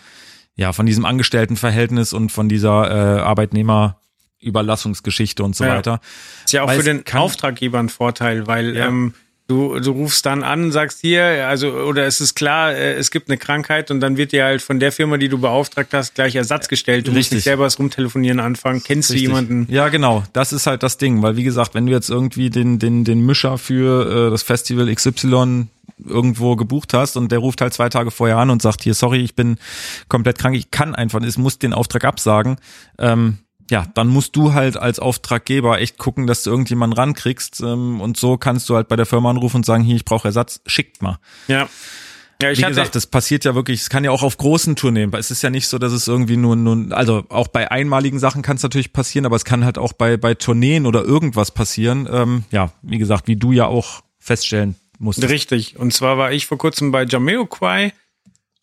ja, von diesem Angestelltenverhältnis und von dieser äh, Arbeitnehmerüberlassungsgeschichte und so Ja. weiter. Ist ja auch Weil für den kann- Auftraggeber ein Vorteil, weil Ja. ähm, du, du rufst dann an, sagst hier, also oder es ist klar, äh, es gibt eine Krankheit und dann wird dir halt von der Firma, die du beauftragt hast, gleich Ersatz gestellt. Du musst Richtig. nicht selber das Rumtelefonieren anfangen. Kennst Richtig. du jemanden? Ja, genau. Das ist halt das Ding, weil wie gesagt, wenn du jetzt irgendwie den den den Mischer für äh, das Festival XY irgendwo gebucht hast und der ruft halt zwei Tage vorher an und sagt hier sorry, ich bin komplett krank, ich kann einfach, es muss den Auftrag absagen. Ähm, ja, dann musst du halt als Auftraggeber echt gucken, dass du irgendjemanden rankriegst ähm, und so kannst du halt bei der Firma anrufen und sagen, hier, ich brauche Ersatz, schickt mal. Ja. Ja, ich Wie gesagt, das passiert ja wirklich, es kann ja auch auf großen Tourneen, es ist ja nicht so, dass es irgendwie nur, nur also auch bei einmaligen Sachen kann es natürlich passieren, aber es kann halt auch bei, bei Tourneen oder irgendwas passieren. Ähm, ja, wie gesagt, wie du ja auch feststellen musstest. Richtig. Und zwar war ich vor kurzem bei Jamiroquai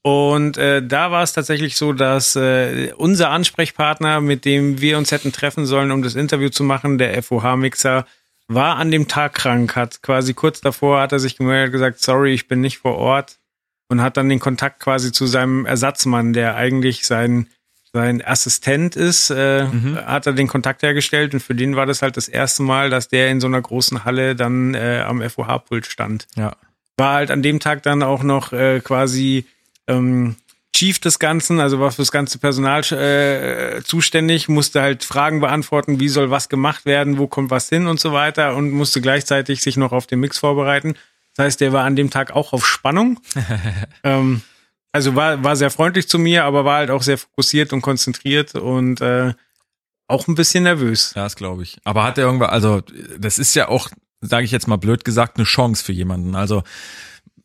und äh, da war es tatsächlich so, dass äh, unser Ansprechpartner, mit dem wir uns hätten treffen sollen, um das Interview zu machen, der FOH-Mixer, war an dem Tag krank, hat quasi kurz davor hat er sich gemeldet, gesagt, sorry, ich bin nicht vor Ort. Und hat dann den Kontakt quasi zu seinem Ersatzmann, der eigentlich sein sein Assistent ist, äh, hat er den Kontakt hergestellt. Und für den war das halt das erste Mal, dass der in so einer großen Halle dann äh, am FOH-Pult stand. Ja. war halt an dem Tag dann auch noch äh, quasi ähm, Chief des Ganzen, also war fürs ganze Personal äh, zuständig, musste halt Fragen beantworten, wie soll was gemacht werden, wo kommt was hin und so weiter und musste gleichzeitig sich noch auf den Mix vorbereiten. Das heißt, der war an dem Tag auch auf Spannung. ähm, also war, war sehr freundlich zu mir, aber war halt auch sehr fokussiert und konzentriert und äh, auch ein bisschen nervös. Ja, das glaube ich. Aber hat er irgendwann, also das ist ja auch, sage ich jetzt mal blöd gesagt, eine Chance für jemanden. Also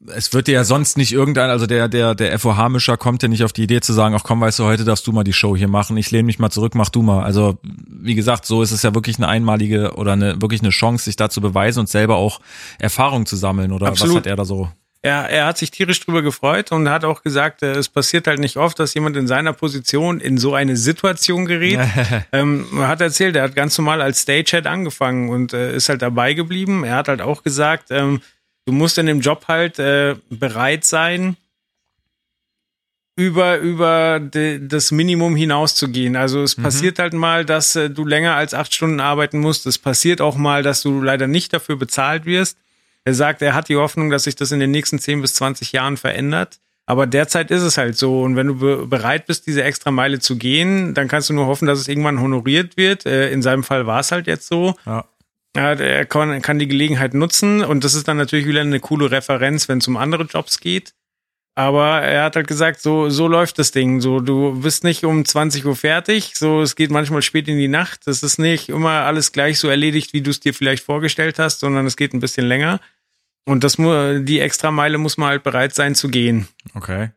es wird dir ja sonst nicht irgendein, also der, der, der FOH-Mischer kommt ja nicht auf die Idee zu sagen, ach komm, weißt du, heute darfst du mal die Show hier machen, ich lehne mich mal zurück, mach du mal. Also, wie gesagt, so ist es ja wirklich eine einmalige oder eine, wirklich eine Chance, sich da zu beweisen und selber auch Erfahrung zu sammeln. Oder Absolut. was hat er da so? Er, er hat sich tierisch drüber gefreut und hat auch gesagt, äh, es passiert halt nicht oft, dass jemand in seiner Position in so eine Situation gerät. ähm, er hat erzählt, er hat ganz normal als Stagehand angefangen und äh, ist halt dabei geblieben. Er hat halt auch gesagt, ähm, du musst in dem Job halt äh, bereit sein, über, über de, das Minimum hinauszugehen. Also es passiert halt mal, dass äh, du länger als acht Stunden arbeiten musst. Es passiert auch mal, dass du leider nicht dafür bezahlt wirst. Er sagt, er hat die Hoffnung, dass sich das in den nächsten 10 bis 20 Jahren verändert. Aber derzeit ist es halt so. Und wenn du be bereit bist, diese extra Meile zu gehen, dann kannst du nur hoffen, dass es irgendwann honoriert wird. Äh, in seinem Fall war es halt jetzt so. Ja. Ja, er kann, kann die Gelegenheit nutzen und das ist dann natürlich wieder eine coole Referenz, wenn es um andere Jobs geht. Aber er hat halt gesagt, so, so läuft das Ding. So, du bist nicht um 20 Uhr fertig. So, es geht manchmal spät in die Nacht. Das ist nicht immer alles gleich so erledigt, wie du es dir vielleicht vorgestellt hast, sondern es geht ein bisschen länger. Und das die extra Meile muss man halt bereit sein zu gehen. Okay.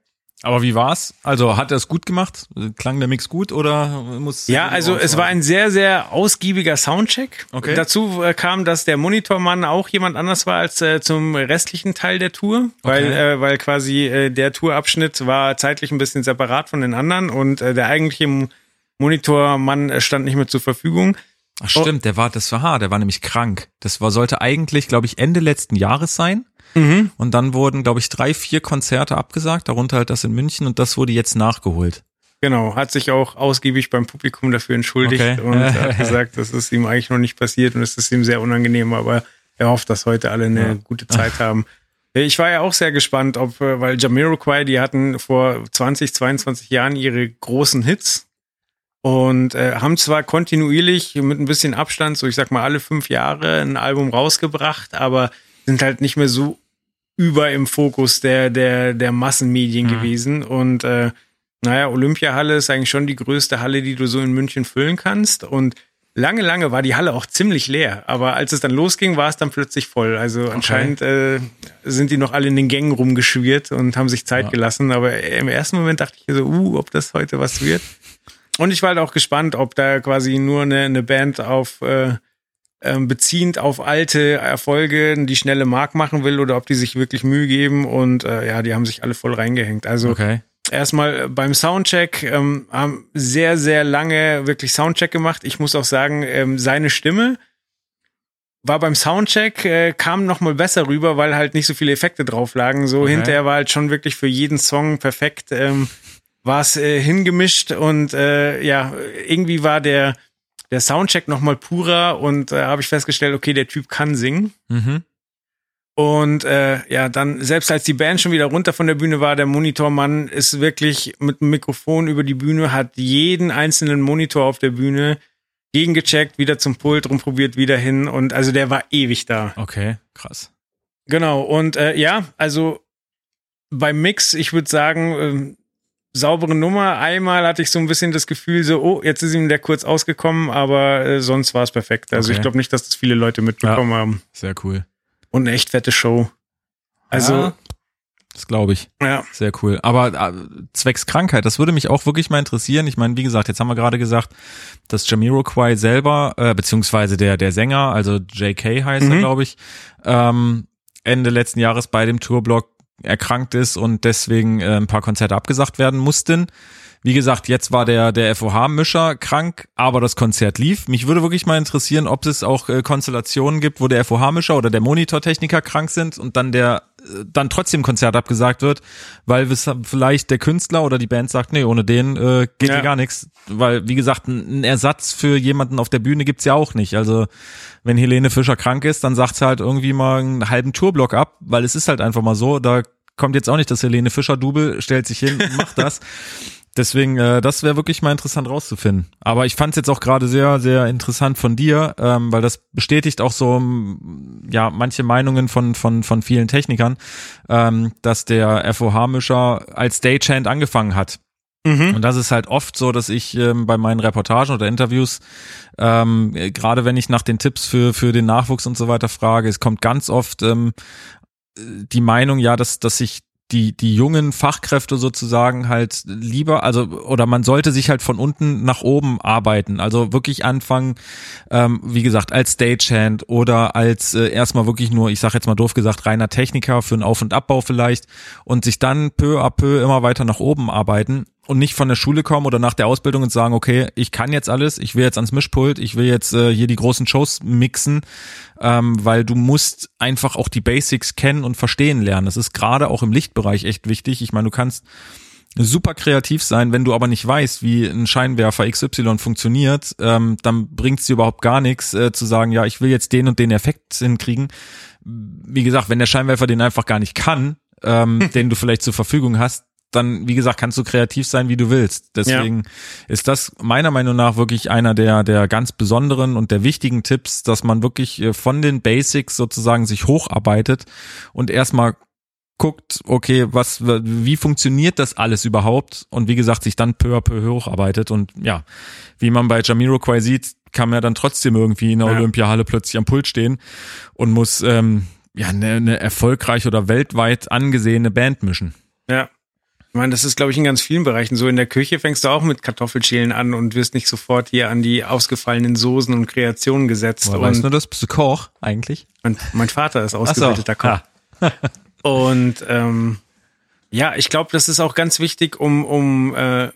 Aber wie war's? Also hat er es gut gemacht? Klang der Mix gut oder muss? Ja, also es war ein sehr, sehr ausgiebiger Soundcheck. Okay. Dazu äh, kam, dass der Monitormann auch jemand anders war als äh, zum restlichen Teil der Tour, weil, Okay. äh, weil quasi äh, der Tourabschnitt war zeitlich ein bisschen separat von den anderen und äh, der eigentliche Monitormann äh, stand nicht mehr zur Verfügung. Ach stimmt, der war, das war der war nämlich krank. Das war, sollte eigentlich, glaube ich, Ende letzten Jahres sein. Und dann wurden, glaube ich, drei, vier Konzerte abgesagt, darunter halt das in München und das wurde jetzt nachgeholt. Genau, hat sich auch ausgiebig beim Publikum dafür entschuldigt Okay. und hat gesagt, das ist ihm eigentlich noch nicht passiert und es ist ihm sehr unangenehm, aber er hofft, dass heute alle eine Ja. gute Zeit haben. Ich war ja auch sehr gespannt, ob, weil Jamiroquai, die hatten vor 20, 22 Jahren ihre großen Hits und äh, haben zwar kontinuierlich mit ein bisschen Abstand, so ich sag mal alle fünf Jahre, ein Album rausgebracht, aber sind halt nicht mehr so über im Fokus der, der, der Massenmedien Mhm. gewesen. Und äh, naja, Olympiahalle ist eigentlich schon die größte Halle, die du so in München füllen kannst. Und lange, lange war die Halle auch ziemlich leer. Aber als es dann losging, war es dann plötzlich voll. Also anscheinend äh, sind die noch alle in den Gängen rumgeschwirrt und haben sich Zeit Ja. gelassen. Aber im ersten Moment dachte ich so, uh, ob das heute was wird. Und ich war halt auch gespannt, ob da quasi nur eine, eine Band auf äh, ähm, beziehend auf alte Erfolge die schnelle Mark machen will oder ob die sich wirklich Mühe geben und äh, ja, die haben sich alle voll reingehängt. Also Okay. erstmal beim Soundcheck ähm, haben sehr, sehr lange wirklich Soundcheck gemacht. Ich muss auch sagen, ähm, seine Stimme war beim Soundcheck, äh, kam noch mal besser rüber, weil halt nicht so viele Effekte drauf lagen. So Okay. hinterher war halt schon wirklich für jeden Song perfekt, ähm, war es äh, hingemischt und äh, ja, irgendwie war der, der Soundcheck noch mal purer und äh, habe ich festgestellt, okay, der Typ kann singen. Mhm. Und äh, ja, dann, selbst als die Band schon wieder runter von der Bühne war, der Monitormann ist wirklich mit dem Mikrofon über die Bühne, hat jeden einzelnen Monitor auf der Bühne gegengecheckt, wieder zum Pult, rumprobiert, wieder hin. Und also der war ewig da. Okay, krass. Genau. Und äh, ja, also beim Mix, ich würde sagen, ähm, saubere Nummer. Einmal hatte ich so ein bisschen das Gefühl, so, oh, jetzt ist ihm der kurz ausgekommen, aber äh, sonst war es perfekt. Also Okay. ich glaube nicht, dass das viele Leute mitbekommen haben. Sehr cool. Und eine echt fette Show. Also, Ja, das glaube ich. ja. Sehr cool. Aber äh, zwecks Krankheit, das würde mich auch wirklich mal interessieren. Ich meine, wie gesagt, jetzt haben wir gerade gesagt, dass Jamiroquai selber, äh, beziehungsweise der, der Sänger, also JK heißt er, Mhm. glaube ich, ähm, Ende letzten Jahres bei dem Tourblock erkrankt ist und deswegen äh, ein paar Konzerte abgesagt werden mussten. Wie gesagt, jetzt war der, der FOH-Mischer krank, aber das Konzert lief. Mich würde wirklich mal interessieren, ob es auch äh, Konstellationen gibt, wo der FOH-Mischer oder der Monitortechniker krank sind und dann der dann trotzdem Konzert abgesagt wird, weil vielleicht der Künstler oder die Band sagt, nee, ohne den äh, geht Ja. hier gar nichts. Weil, wie gesagt, ein, Ersatz für jemanden auf der Bühne gibt's ja auch nicht. Also wenn Helene Fischer krank ist, dann sagt sie halt irgendwie mal einen halben Tourblock ab, weil es ist halt einfach mal so, da kommt jetzt auch nicht das Helene Fischer-Double, stellt sich hin, macht das. Deswegen, äh, das wäre wirklich mal interessant rauszufinden. Aber ich fand es jetzt auch gerade sehr, sehr interessant von dir, ähm, weil das bestätigt auch so, m, ja, manche Meinungen von, von, von vielen Technikern, ähm, dass der FOH-Mischer als Stagehand angefangen hat. Mhm. Und das ist halt oft so, dass ich ähm, bei meinen Reportagen oder Interviews, ähm, äh, gerade wenn ich nach den Tipps für, für den Nachwuchs und so weiter frage, es kommt ganz oft ähm, äh, die Meinung, ja, dass, dass sich die, die jungen Fachkräfte sozusagen halt lieber, also oder man sollte sich halt von unten nach oben arbeiten. Also wirklich anfangen, ähm, wie gesagt, als Stagehand oder als äh, erstmal wirklich nur, ich sage jetzt mal doof gesagt, reiner Techniker für einen Auf- und Abbau vielleicht und sich dann peu à peu immer weiter nach oben arbeiten und nicht von der Schule kommen oder nach der Ausbildung und sagen, okay, ich kann jetzt alles, ich will jetzt ans Mischpult, ich will jetzt äh, hier die großen Shows mixen, ähm, weil du musst einfach auch die Basics kennen und verstehen lernen. Das ist gerade auch im Lichtbereich echt wichtig. Ich meine, du kannst super kreativ sein, wenn du aber nicht weißt, wie ein Scheinwerfer XY funktioniert, ähm, dann bringt es dir überhaupt gar nichts äh, zu sagen, ja, ich will jetzt den und den Effekt hinkriegen. Wie gesagt, wenn der Scheinwerfer den einfach gar nicht kann, ähm, den du vielleicht zur Verfügung hast, dann, wie gesagt, kannst du kreativ sein, wie du willst. Deswegen ist das meiner Meinung nach wirklich einer der, der ganz besonderen und der wichtigen Tipps, dass man wirklich äh, von den Basics sozusagen sich hocharbeitet und erstmal guckt, okay, was, wie funktioniert das alles überhaupt? Und wie gesagt, sich dann peu à peu hocharbeitet. Und ja, wie man bei Jamiroquai sieht, kann man ja dann trotzdem irgendwie in der Ja. Olympiahalle plötzlich am Pult stehen und muss ähm, ja eine, eine erfolgreich oder weltweit angesehene Band mischen. Ja. Ich meine, das ist, glaube ich, in ganz vielen Bereichen so. In der Küche fängst du auch mit Kartoffelschälen an und wirst nicht sofort hier an die ausgefallenen Soßen und Kreationen gesetzt. Und weißt du das? Bist du Koch eigentlich? mein, mein Vater ist ausgebildeter Koch. Ah. Und ähm, ja, ich glaube, das ist auch ganz wichtig, um, um äh,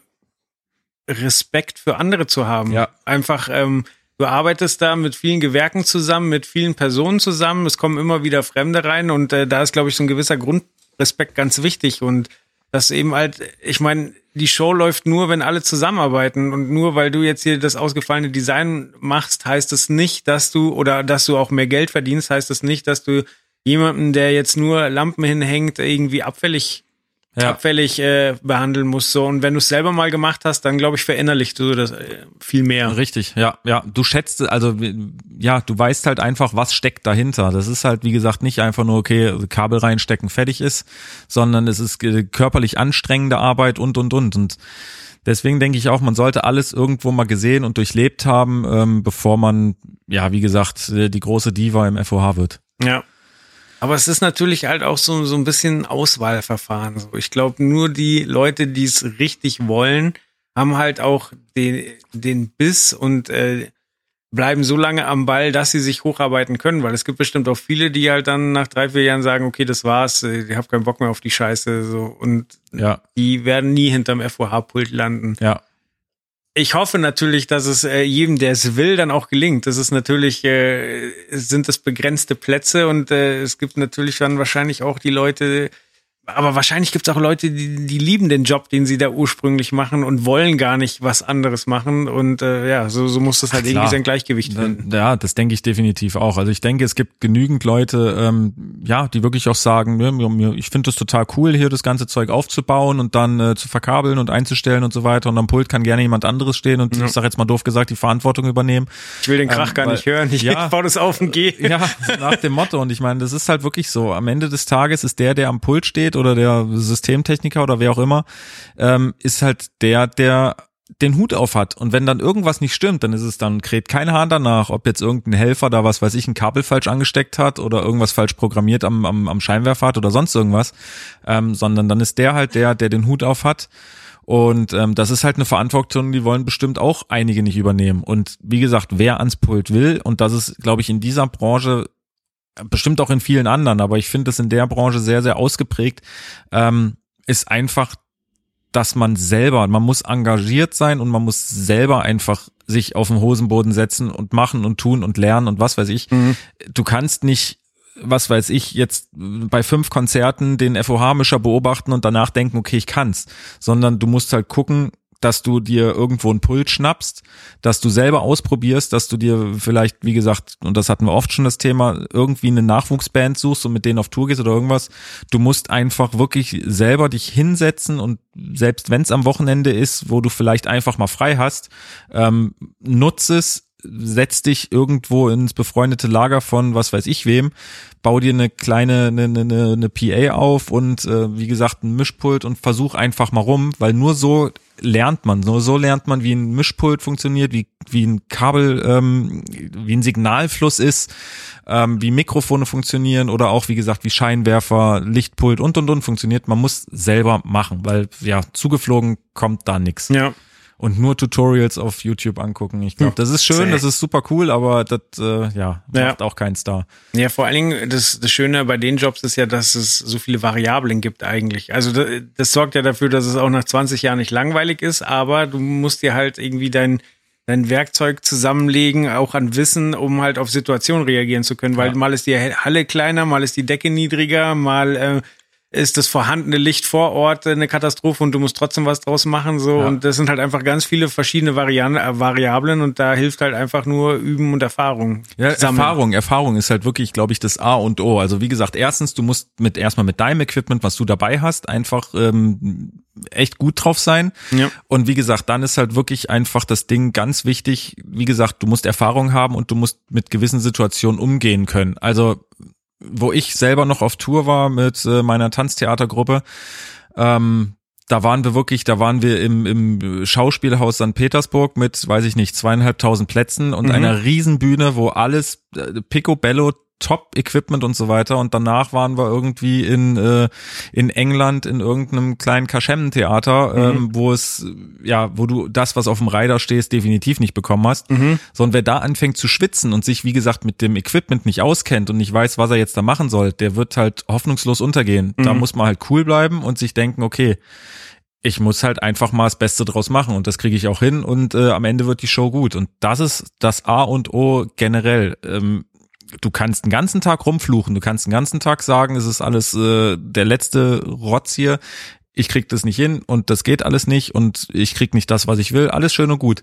Respekt für andere zu haben. Ja. Einfach, ähm, du arbeitest da mit vielen Gewerken zusammen, mit vielen Personen zusammen. Es kommen immer wieder Fremde rein und äh, da ist, glaube ich, so ein gewisser Grundrespekt ganz wichtig. Und dass eben halt, ich meine, die Show läuft nur, wenn alle zusammenarbeiten und nur weil du jetzt hier das ausgefallene Design machst, heißt es nicht, dass du oder dass du auch mehr Geld verdienst, heißt es nicht, dass du jemanden, der jetzt nur Lampen hinhängt, irgendwie abfällig ja. abfällig äh, behandeln musst. So. Und wenn du es selber mal gemacht hast, dann glaube ich, verinnerlichst du das äh, viel mehr. Richtig, ja, ja. Du schätzt, also ja, du weißt halt einfach, was steckt dahinter. Das ist halt, wie gesagt, nicht einfach nur, okay, Kabel reinstecken, fertig ist, sondern es ist äh, körperlich anstrengende Arbeit und und und. Und deswegen denke ich auch, man sollte alles irgendwo mal gesehen und durchlebt haben, ähm, bevor man, ja, wie gesagt, äh, die große Diva im FOH wird. Ja. Aber es ist natürlich halt auch so, so ein bisschen Auswahlverfahren. So. Ich glaube, nur die Leute, die es richtig wollen, haben halt auch den, den Biss und äh, bleiben so lange am Ball, dass sie sich hocharbeiten können. Weil es gibt bestimmt auch viele, die halt dann nach drei, vier Jahren sagen, okay, das war's, äh, ich habe keinen Bock mehr auf die Scheiße. So. Und ja. die werden nie hinterm FOH-Pult landen. Ja ich hoffe natürlich, dass es äh, jedem, der es will, dann auch gelingt. Das ist natürlich, äh, sind das begrenzte Plätze und äh, es gibt natürlich dann wahrscheinlich auch die Leute, aber wahrscheinlich gibt es auch Leute, die, die lieben den Job, den sie da ursprünglich machen und wollen gar nicht was anderes machen. Und äh, ja, so, so muss das halt Klar. irgendwie sein Gleichgewicht finden. Ja, das denke ich definitiv auch. Also ich denke, es gibt genügend Leute, ähm, ja, die wirklich auch sagen, ne, ich finde das total cool, hier das ganze Zeug aufzubauen und dann äh, zu verkabeln und einzustellen und so weiter. Und am Pult kann gerne jemand anderes stehen und ja. ich sage jetzt mal doof gesagt, die Verantwortung übernehmen. Ich will den Krach ähm, gar weil, nicht hören. Ich ja, baue das auf und gehe. Ja, nach dem Motto. Und ich meine, das ist halt wirklich so. Am Ende des Tages ist der, der am Pult steht oder der Systemtechniker oder wer auch immer, ähm, ist halt der, der den Hut auf hat. Und wenn dann irgendwas nicht stimmt, dann ist es dann, kräht kein Hahn danach, ob jetzt irgendein Helfer da was weiß ich, ein Kabel falsch angesteckt hat oder irgendwas falsch programmiert am, am, am Scheinwerfer hat oder sonst irgendwas, ähm, sondern dann ist der halt der, der den Hut auf hat. Und ähm, das ist halt eine Verantwortung, die wollen bestimmt auch einige nicht übernehmen. Und wie gesagt, wer ans Pult will, und das ist, glaube ich, in dieser Branche bestimmt auch in vielen anderen, aber ich finde es in der Branche sehr, sehr ausgeprägt, ähm, ist einfach, dass man selber, man muss engagiert sein und man muss selber einfach sich auf den Hosenboden setzen und machen und tun und lernen und was weiß ich. Mhm. Du kannst nicht was weiß ich, jetzt bei fünf Konzerten den FOH-Mischer beobachten und danach denken, okay, ich kann's, sondern du musst halt gucken, dass du dir irgendwo einen Pult schnappst, dass du selber ausprobierst, dass du dir vielleicht, wie gesagt, und das hatten wir oft schon das Thema, irgendwie eine Nachwuchsband suchst und mit denen auf Tour gehst oder irgendwas. Du musst einfach wirklich selber dich hinsetzen und selbst wenn es am Wochenende ist, wo du vielleicht einfach mal frei hast, ähm, nutze es, setz dich irgendwo ins befreundete Lager von was weiß ich wem, bau dir eine kleine eine, eine, eine PA auf und äh, wie gesagt ein Mischpult und versuch einfach mal rum, weil nur so lernt man. Nur so lernt man, wie ein Mischpult funktioniert, wie, wie ein Kabel, ähm, wie ein Signalfluss ist, ähm, wie Mikrofone funktionieren oder auch, wie gesagt, wie Scheinwerfer, Lichtpult und und und funktioniert. Man muss selber machen, weil ja, zugeflogen kommt da nix. Ja und nur Tutorials auf YouTube angucken. Ich glaube, das ist schön, das ist super cool, aber das äh, ja, macht ja. auch keinen Star. Ja, vor allen Dingen, das, das Schöne bei den Jobs ist ja, dass es so viele Variablen gibt eigentlich. Also das, das sorgt ja dafür, dass es auch nach 20 Jahren nicht langweilig ist, aber du musst dir halt irgendwie dein dein Werkzeug zusammenlegen, auch an Wissen, um halt auf Situationen reagieren zu können, weil ja. mal ist die Halle kleiner, mal ist die Decke niedriger, mal äh, ist das vorhandene Licht vor Ort eine Katastrophe und du musst trotzdem was draus machen so ja. und das sind halt einfach ganz viele verschiedene Varian äh, Variablen und da hilft halt einfach nur Üben und Erfahrung. Ja, sammeln. Erfahrung, Erfahrung ist halt wirklich, glaube ich, das A und O. Also wie gesagt, erstens, du musst mit erstmal mit deinem Equipment, was du dabei hast, einfach ähm, echt gut drauf sein. Ja. Und wie gesagt, dann ist halt wirklich einfach das Ding ganz wichtig. Wie gesagt, du musst Erfahrung haben und du musst mit gewissen Situationen umgehen können. Also wo ich selber noch auf Tour war mit äh, meiner Tanztheatergruppe, ähm, da waren wir wirklich, da waren wir im, im Schauspielhaus St. Petersburg mit, weiß ich nicht, zweieinhalbtausend Plätzen und mhm. einer Riesenbühne, wo alles äh, Picobello Top-Equipment und so weiter. Und danach waren wir irgendwie in, äh, in England in irgendeinem kleinen Kaschemmen-Theater, mhm. ähm, wo es, ja, wo du das, was auf dem Reiter stehst, definitiv nicht bekommen hast. Mhm. Sondern wer da anfängt zu schwitzen und sich, wie gesagt, mit dem Equipment nicht auskennt und nicht weiß, was er jetzt da machen soll, der wird halt hoffnungslos untergehen. Mhm. Da muss man halt cool bleiben und sich denken, okay, ich muss halt einfach mal das Beste draus machen und das kriege ich auch hin und äh, am Ende wird die Show gut. Und das ist das A und O generell. Ähm, du kannst den ganzen Tag rumfluchen, du kannst den ganzen Tag sagen, es ist alles äh, der letzte Rotz hier. ich krieg das nicht hin und das geht alles nicht und ich krieg nicht das, was ich will. Alles schön und gut.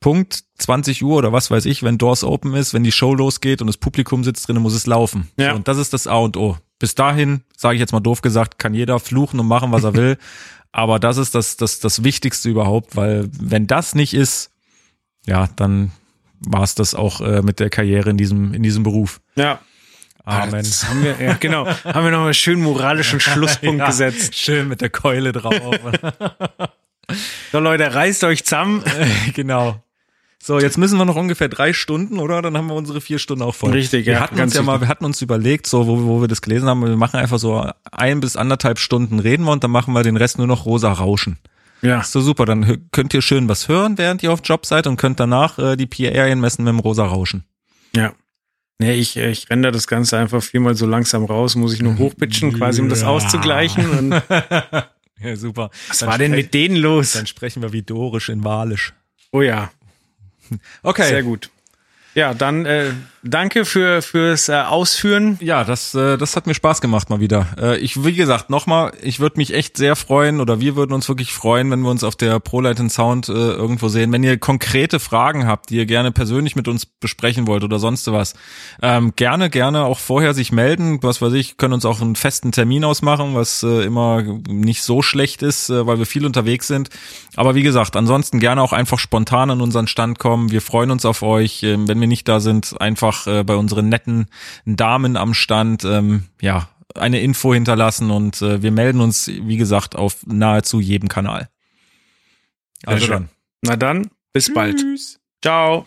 Punkt 20 Uhr oder was weiß ich, wenn Doors open ist, wenn die Show losgeht und das Publikum sitzt drin, muss es laufen. Ja. So, und das ist das A und O. Bis dahin, sage ich jetzt mal doof gesagt, kann jeder fluchen und machen, was er will. Aber das ist das, das, das Wichtigste überhaupt, weil wenn das nicht ist, ja, dann war es das auch äh, mit der Karriere in diesem, in diesem Beruf. Ja. Amen. Das haben wir, ja, genau. haben wir nochmal schön moralischen Schlusspunkt Ja, gesetzt. Schön mit der Keule drauf. So, Leute, reißt euch zusammen. genau. So, jetzt müssen wir noch ungefähr drei Stunden, oder? Dann haben wir unsere vier Stunden auch voll. Richtig, wir ja, Hatten ganz uns ja mal, wir hatten uns überlegt, so, wo, wo wir das gelesen haben, wir machen einfach so ein bis anderthalb Stunden reden wir und dann machen wir den Rest nur noch rosa rauschen. Ja. Ist so super, dann könnt ihr schön was hören, während ihr auf Job seid und könnt danach äh, die PA messen mit dem rosa Rauschen. Ja. Nee, ich, ich render das Ganze einfach viermal so langsam raus, muss ich nur hochpitchen, quasi um das Ja. auszugleichen. Ja, super. was war denn mit denen los? Dann sprechen wir wie Dorisch in Walisch. Oh ja, Okay. sehr gut. Ja, dann äh, danke für fürs äh, Ausführen. Ja, das, äh, das hat mir Spaß gemacht mal wieder. Äh, ich, wie gesagt, nochmal, ich würde mich echt sehr freuen oder wir würden uns wirklich freuen, wenn wir uns auf der ProLight Sound äh, irgendwo sehen. Wenn ihr konkrete Fragen habt, die ihr gerne persönlich mit uns besprechen wollt oder sonst was, ähm, gerne, gerne auch vorher sich melden. Was weiß ich, können uns auch einen festen Termin ausmachen, was äh, immer nicht so schlecht ist, äh, weil wir viel unterwegs sind. Aber wie gesagt, ansonsten gerne auch einfach spontan an unseren Stand kommen. Wir freuen uns auf euch. Ähm, wenn wir nicht da sind, einfach äh, bei unseren netten Damen am Stand, ähm, ja, eine Info hinterlassen und äh, wir melden uns, wie gesagt, auf nahezu jedem Kanal. Also dann. Na dann, bis bald. Ciao.